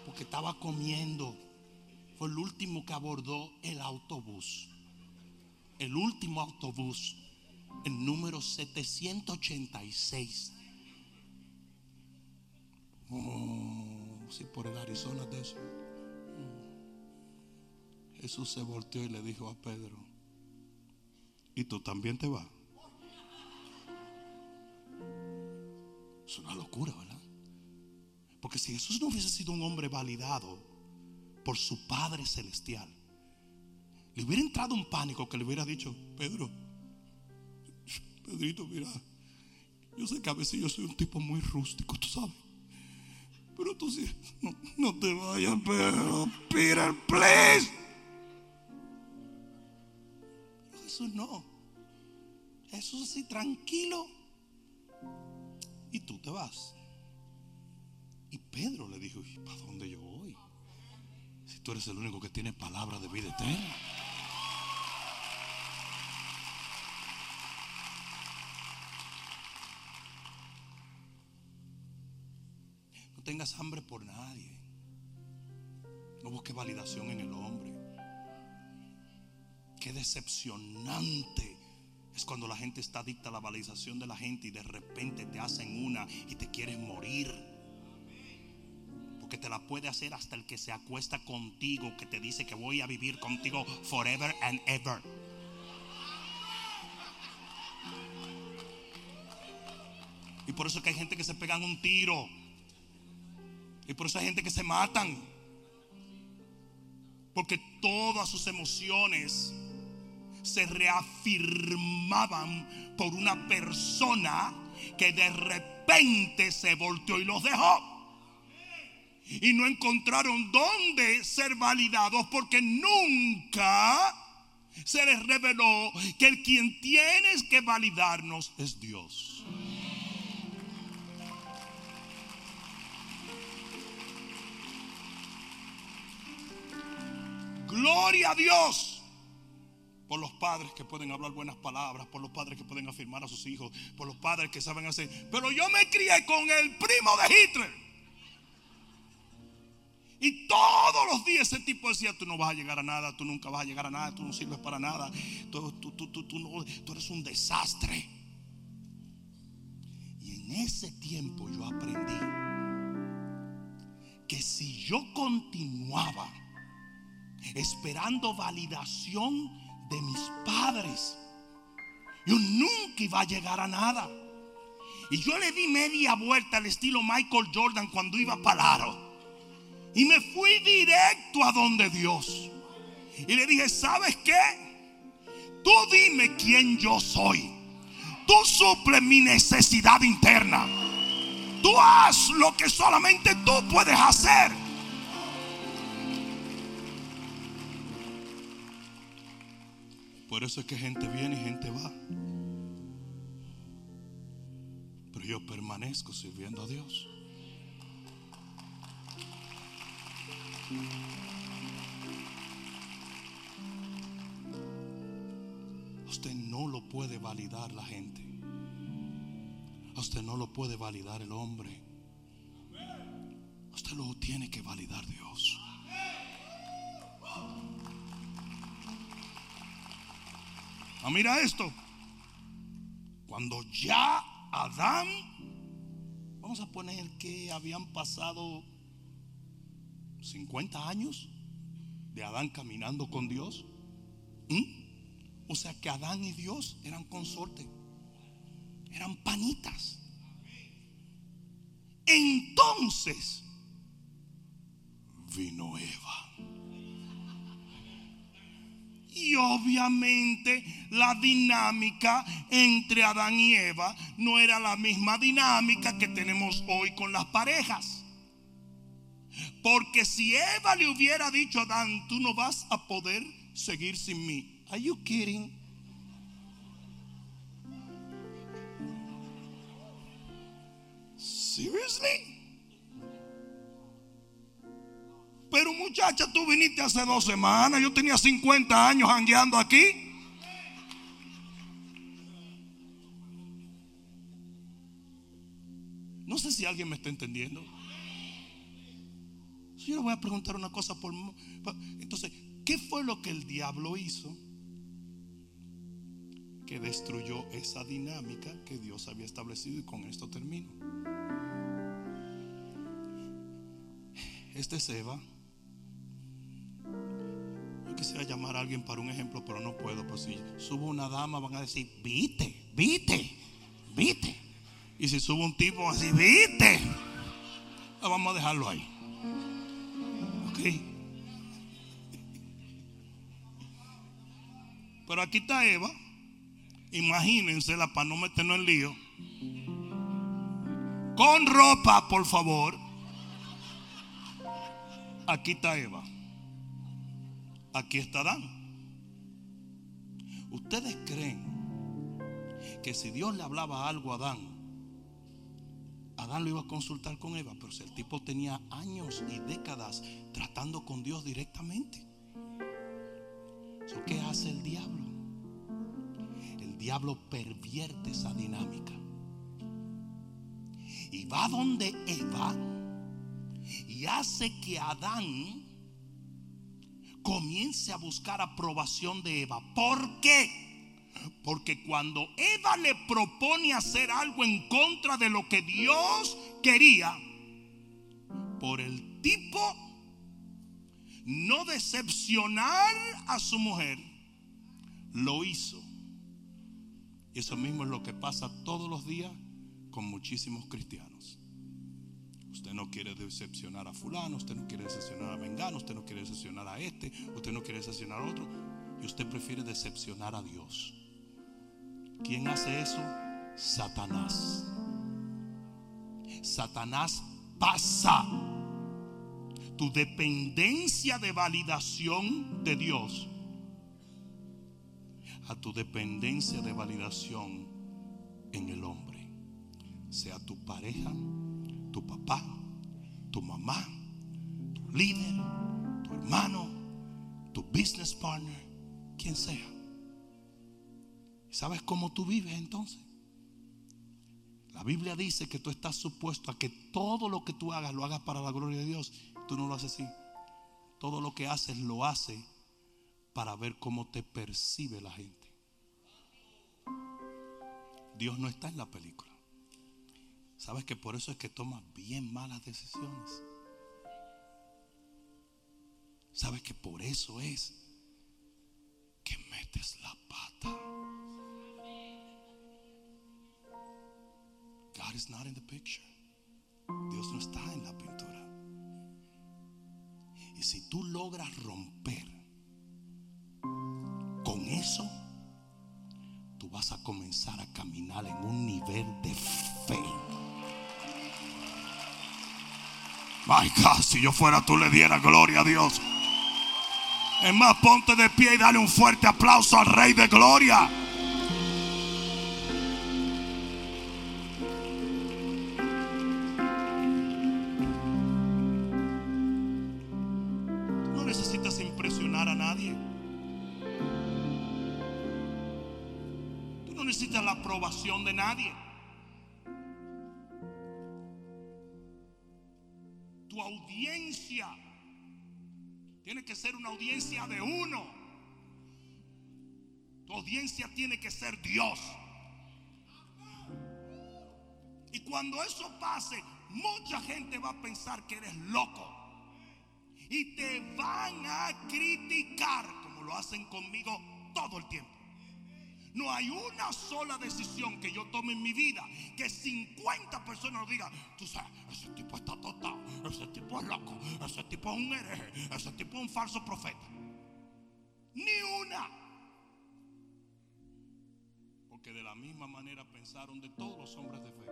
porque estaba comiendo, fue el último que abordó el autobús. El último autobús, el número 786. Oh, sí, por el Arizona de eso. Jesús se volteó y le dijo a Pedro, ¿y tú también te vas? Es una locura, ¿verdad? Porque si Jesús no hubiese sido un hombre validado por su Padre Celestial, le hubiera entrado un pánico que le hubiera dicho, Pedro, Pedrito, mira, yo sé que a veces yo soy un tipo muy rústico, tú sabes. Pero tú sí, no, no te vayas, Pedro, Peter, please. Jesús no. Jesús así tranquilo. Y tú te vas. Y Pedro le dijo, ¿y para dónde yo voy? Si tú eres el único que tiene palabra de vida eterna. No tengas hambre por nadie. No busques validación en el hombre. Qué decepcionante es cuando la gente está adicta a la validación de la gente y de repente te hacen una y te quieren morir. Porque te la puede hacer hasta el que se acuesta contigo, que te dice que voy a vivir contigo forever and ever. Y por eso es que hay gente que se pegan un tiro. Y por eso hay gente que se matan. Porque todas sus emociones se reafirmaban por una persona que de repente se volteó y los dejó. Y no encontraron dónde ser validados porque nunca se les reveló que el quien tienes que validarnos es Dios. Gloria a Dios por los padres que pueden hablar buenas palabras, por los padres que pueden afirmar a sus hijos, por los padres que saben hacer. Pero yo me crié con el primo de Hitler. Y todos los días ese tipo decía, tú no vas a llegar a nada, tú nunca vas a llegar a nada, tú no sirves para nada, tú, eres un desastre. Y en ese tiempo yo aprendí que si yo continuaba esperando validación de mis padres, yo nunca iba a llegar a nada. Y yo le di media vuelta al estilo Michael Jordan cuando iba para Aro. Y me fui directo a donde Dios. Y le dije, ¿sabes qué? Tú dime quién yo soy. Tú suple mi necesidad interna. Tú haz lo que solamente tú puedes hacer. Por eso es que gente viene y gente va. Pero yo permanezco sirviendo a Dios. Usted no lo puede validar la gente. Usted no lo puede validar el hombre. Usted lo tiene que validar Dios. Ah, mira esto. Cuando ya Adán, vamos a poner que habían pasado 50 años de Adán caminando con Dios. O sea que Adán y Dios eran consorte, eran panitas. Entonces vino Eva. Y obviamente la dinámica entre Adán y Eva no era la misma dinámica que tenemos hoy con las parejas. Porque si Eva le hubiera dicho a Adán, tú no vas a poder seguir sin mí. Are you kidding? Seriously? Pero muchacha, tú viniste hace dos semanas. Yo tenía 50 años jangueando aquí. No sé si alguien me está entendiendo. Yo le voy a preguntar una cosa por... Entonces, ¿qué fue lo que el diablo hizo? Que destruyó esa dinámica que Dios había establecido y con esto termino. Este. Yo quisiera llamar a alguien para un ejemplo, pero no puedo. Pues si subo una dama, van a decir, viste, viste, viste. Y si subo un tipo, así, viste. Ah, vamos a dejarlo ahí. Ok. Pero aquí está Eva. Imagínensela para no meternos en lío. Con ropa, por favor. Aquí está Eva. Aquí está Adán. ¿Ustedes creen que si Dios le hablaba algo a Adán, Adán lo iba a consultar con Eva? Pero si el tipo tenía años y décadas tratando con Dios directamente. ¿Qué hace el diablo? El diablo pervierte esa dinámica. Y va donde Eva y hace que Adán comience a buscar aprobación de Eva. ¿Por qué? Porque cuando Eva le propone hacer algo en contra de lo que Dios quería, por el tipo no decepcionar a su mujer, lo hizo. Y eso mismo es lo que pasa todos los días con muchísimos cristianos. Usted no quiere decepcionar a fulano, usted no quiere decepcionar a Mengano, usted no quiere decepcionar a este, usted no quiere decepcionar a otro. Y usted prefiere decepcionar a Dios. ¿Quién hace eso? Satanás. Satanás pasa tu dependencia de validación de Dios a tu dependencia de validación en el hombre. Sea tu pareja, tu papá, tu mamá, tu líder, tu hermano, tu business partner, quien sea. ¿Sabes cómo tú vives entonces? La Biblia dice que tú estás supuesto a que todo lo que tú hagas lo hagas para la gloria de Dios. Tú no lo haces así. Todo lo que haces lo hace para ver cómo te percibe la gente. Dios no está en la película. ¿Sabes que por eso es que tomas bien malas decisiones? ¿Sabes que por eso es que metes la pata? God is not in the picture. Dios no está en la pintura. Y si tú logras romper con eso, tú vas a comenzar a caminar en un nivel de fe. My God, si yo fuera tú le diera gloria a Dios. Es más, ponte de pie y dale un fuerte aplauso al Rey de Gloria. No necesitas impresionar a nadie. Tú no necesitas la aprobación de nadie. Audiencia tiene que ser una audiencia de uno. Tu audiencia tiene que ser Dios. Y cuando eso pase, mucha gente va a pensar que eres loco. Y te van a criticar, como lo hacen conmigo todo el tiempo. No hay una sola decisión que yo tome en mi vida que 50 personas digan, tú sabes, ese tipo está totado, ese tipo es loco, ese tipo es un hereje, ese tipo es un falso profeta. Ni una. Porque de la misma manera pensaron de todos los hombres de fe.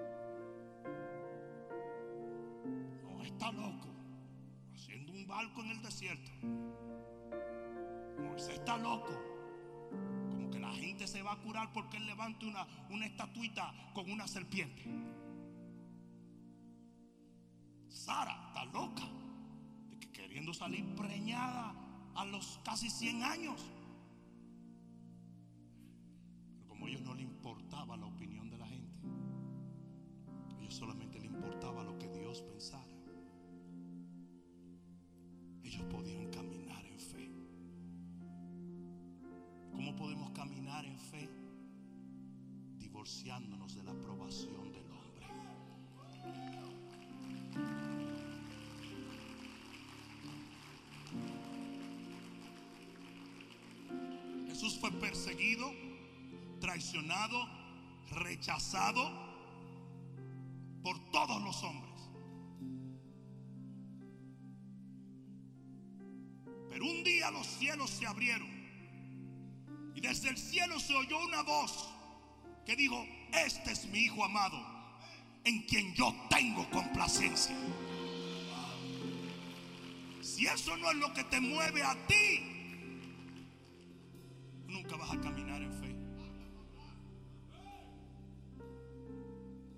No, está loco, haciendo un barco en el desierto. No, ese está loco se va a curar porque él levante una, una estatuita con una serpiente. Sara está loca de que queriendo salir preñada a los casi 100 años. Pero como a ellos no le importaba la opinión de la gente, a ellos solamente le importaba lo que Dios pensara. Ellos podían caminar ¿Cómo podemos caminar en fe? Divorciándonos de la aprobación del hombre. Jesús fue perseguido, traicionado, rechazado por todos los hombres. Pero un día los cielos se abrieron y desde el cielo se oyó una voz que dijo, este es mi Hijo amado, en quien yo tengo complacencia. Si eso no es lo que te mueve a ti, nunca vas a caminar en fe.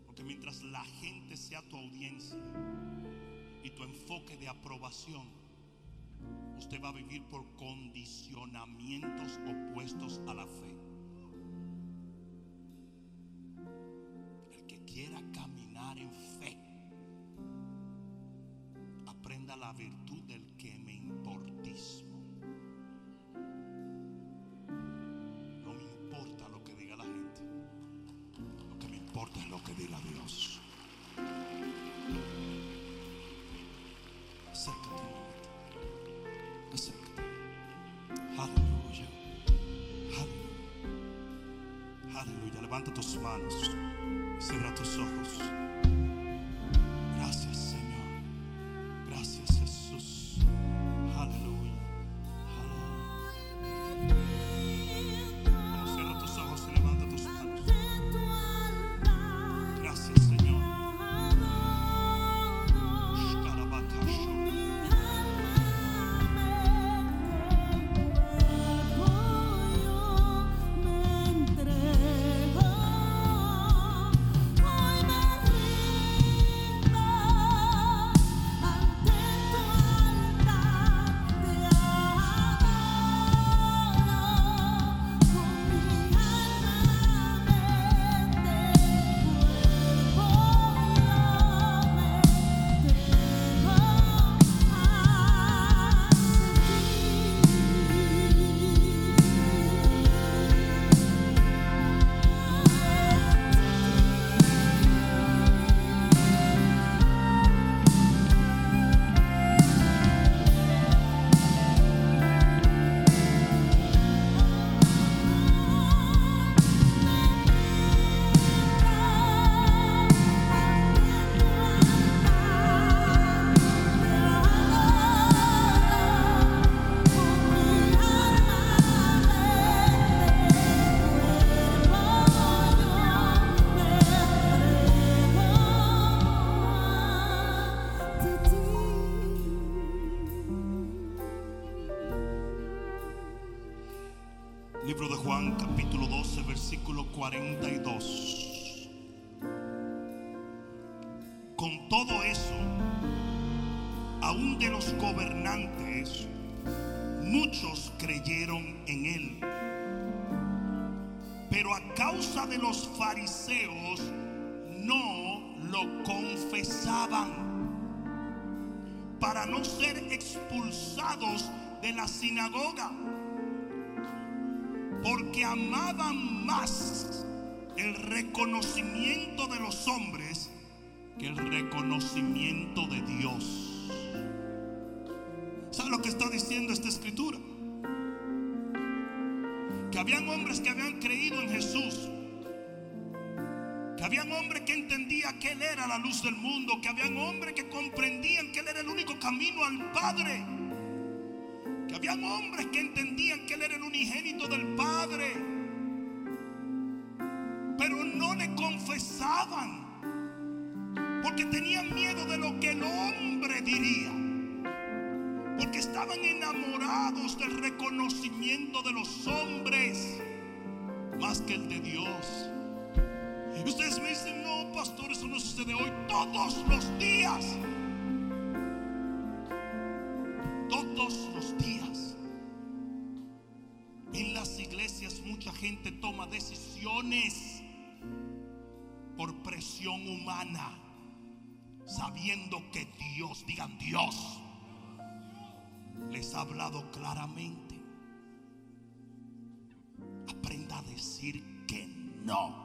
Porque mientras la gente sea tu audiencia y tu enfoque de aprobación, usted va a vivir por condicionamientos opuestos a la fe. El que quiera caminar en fe, aprenda la virtud Levanta tus manos. Cierra tus ojos. De la sinagoga porque amaban más el reconocimiento de los hombres que el reconocimiento de Dios. ¿Sabe lo que está diciendo esta escritura? Que habían hombres que habían creído en Jesús. Que habían hombres que entendían que Él era la luz del mundo. Que habían hombres que comprendían que Él era el único camino al Padre. Habían hombres que entendían que Él era el unigénito del Padre. Pero no le confesaban. Porque tenían miedo de lo que el hombre diría. Porque estaban enamorados del reconocimiento de los hombres. Más que el de Dios. Y ustedes me dicen, no, pastor, eso no sucede hoy. Todos los días. Todos los días. En las iglesias mucha gente toma decisiones por presión humana, sabiendo que Dios, digan Dios, les ha hablado claramente. Aprenda a decir que no.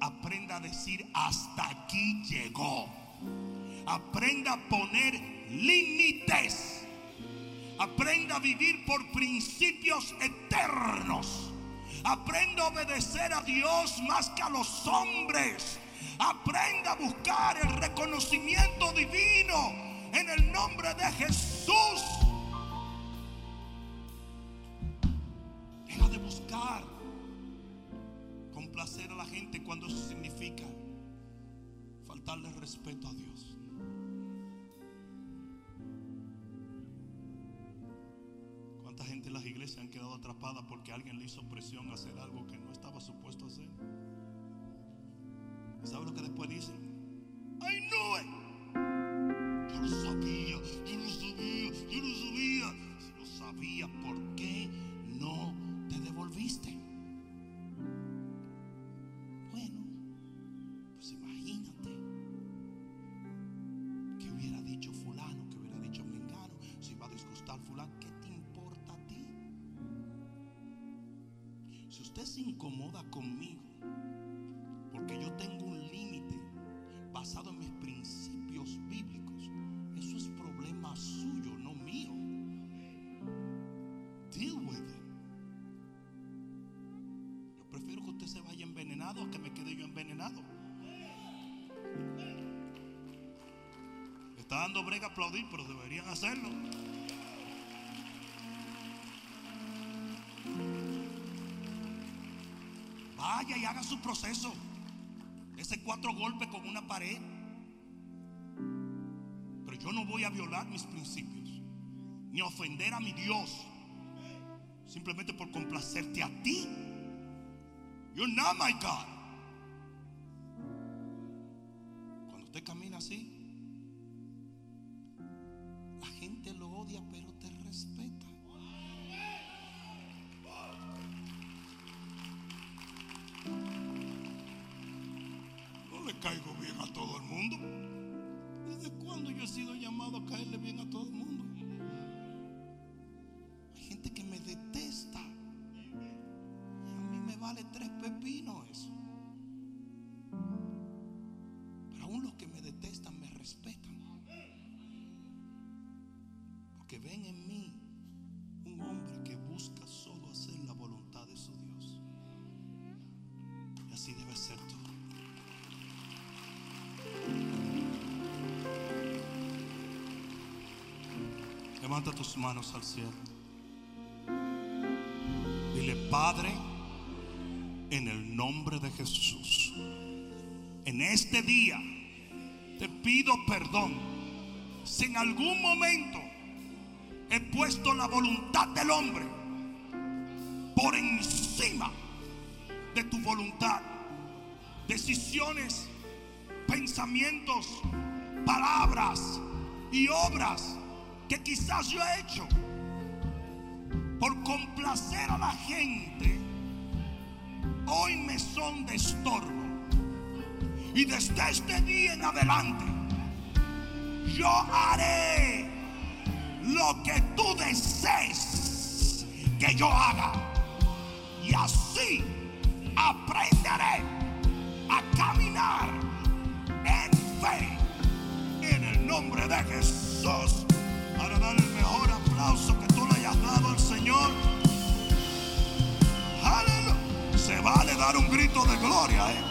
Aprenda a decir hasta aquí llegó. Aprenda a poner límites. Aprenda a vivir por principios eternos. Aprenda a obedecer a Dios más que a los hombres. Aprenda a buscar el reconocimiento divino en el nombre de Jesús. Deja de buscar complacer a la gente cuando eso significa faltarle respeto a Dios. ¿Cuánta gente en las iglesias han quedado atrapada porque alguien le hizo presión a hacer algo que no estaba supuesto a hacer? ¿Sabe lo que después dicen? I knew it. Yo lo sabía, yo lo sabía, yo lo sabía. Si lo sabía, ¿por qué no te devolviste? Conmigo, porque yo tengo un límite basado en mis principios bíblicos, eso es problema suyo, no mío. Deal with it. Yo prefiero que usted se vaya envenenado a que me quede yo envenenado. Está dando brega aplaudir, pero deberían hacerlo. Y haga su proceso. Ese cuatro golpes con una pared. Pero yo no voy a violar mis principios. Ni ofender a mi Dios. Simplemente por complacerte a ti. You're not my God. Cuando usted camina así, Levanta tus manos al cielo. Dile, Padre, en el nombre de Jesús, en este día te pido perdón si en algún momento he puesto la voluntad del hombre por encima de tu voluntad. Decisiones, pensamientos, palabras y obras que quizás yo he hecho por complacer a la gente, hoy me son de estorbo. Y desde este día en adelante, yo haré lo que tú desees que yo haga. Y así aprenderé a caminar en fe en el nombre de Jesús. Mejor aplauso que tú le hayas dado al Señor. Aleluya. Se vale dar un grito de gloria. ¿eh?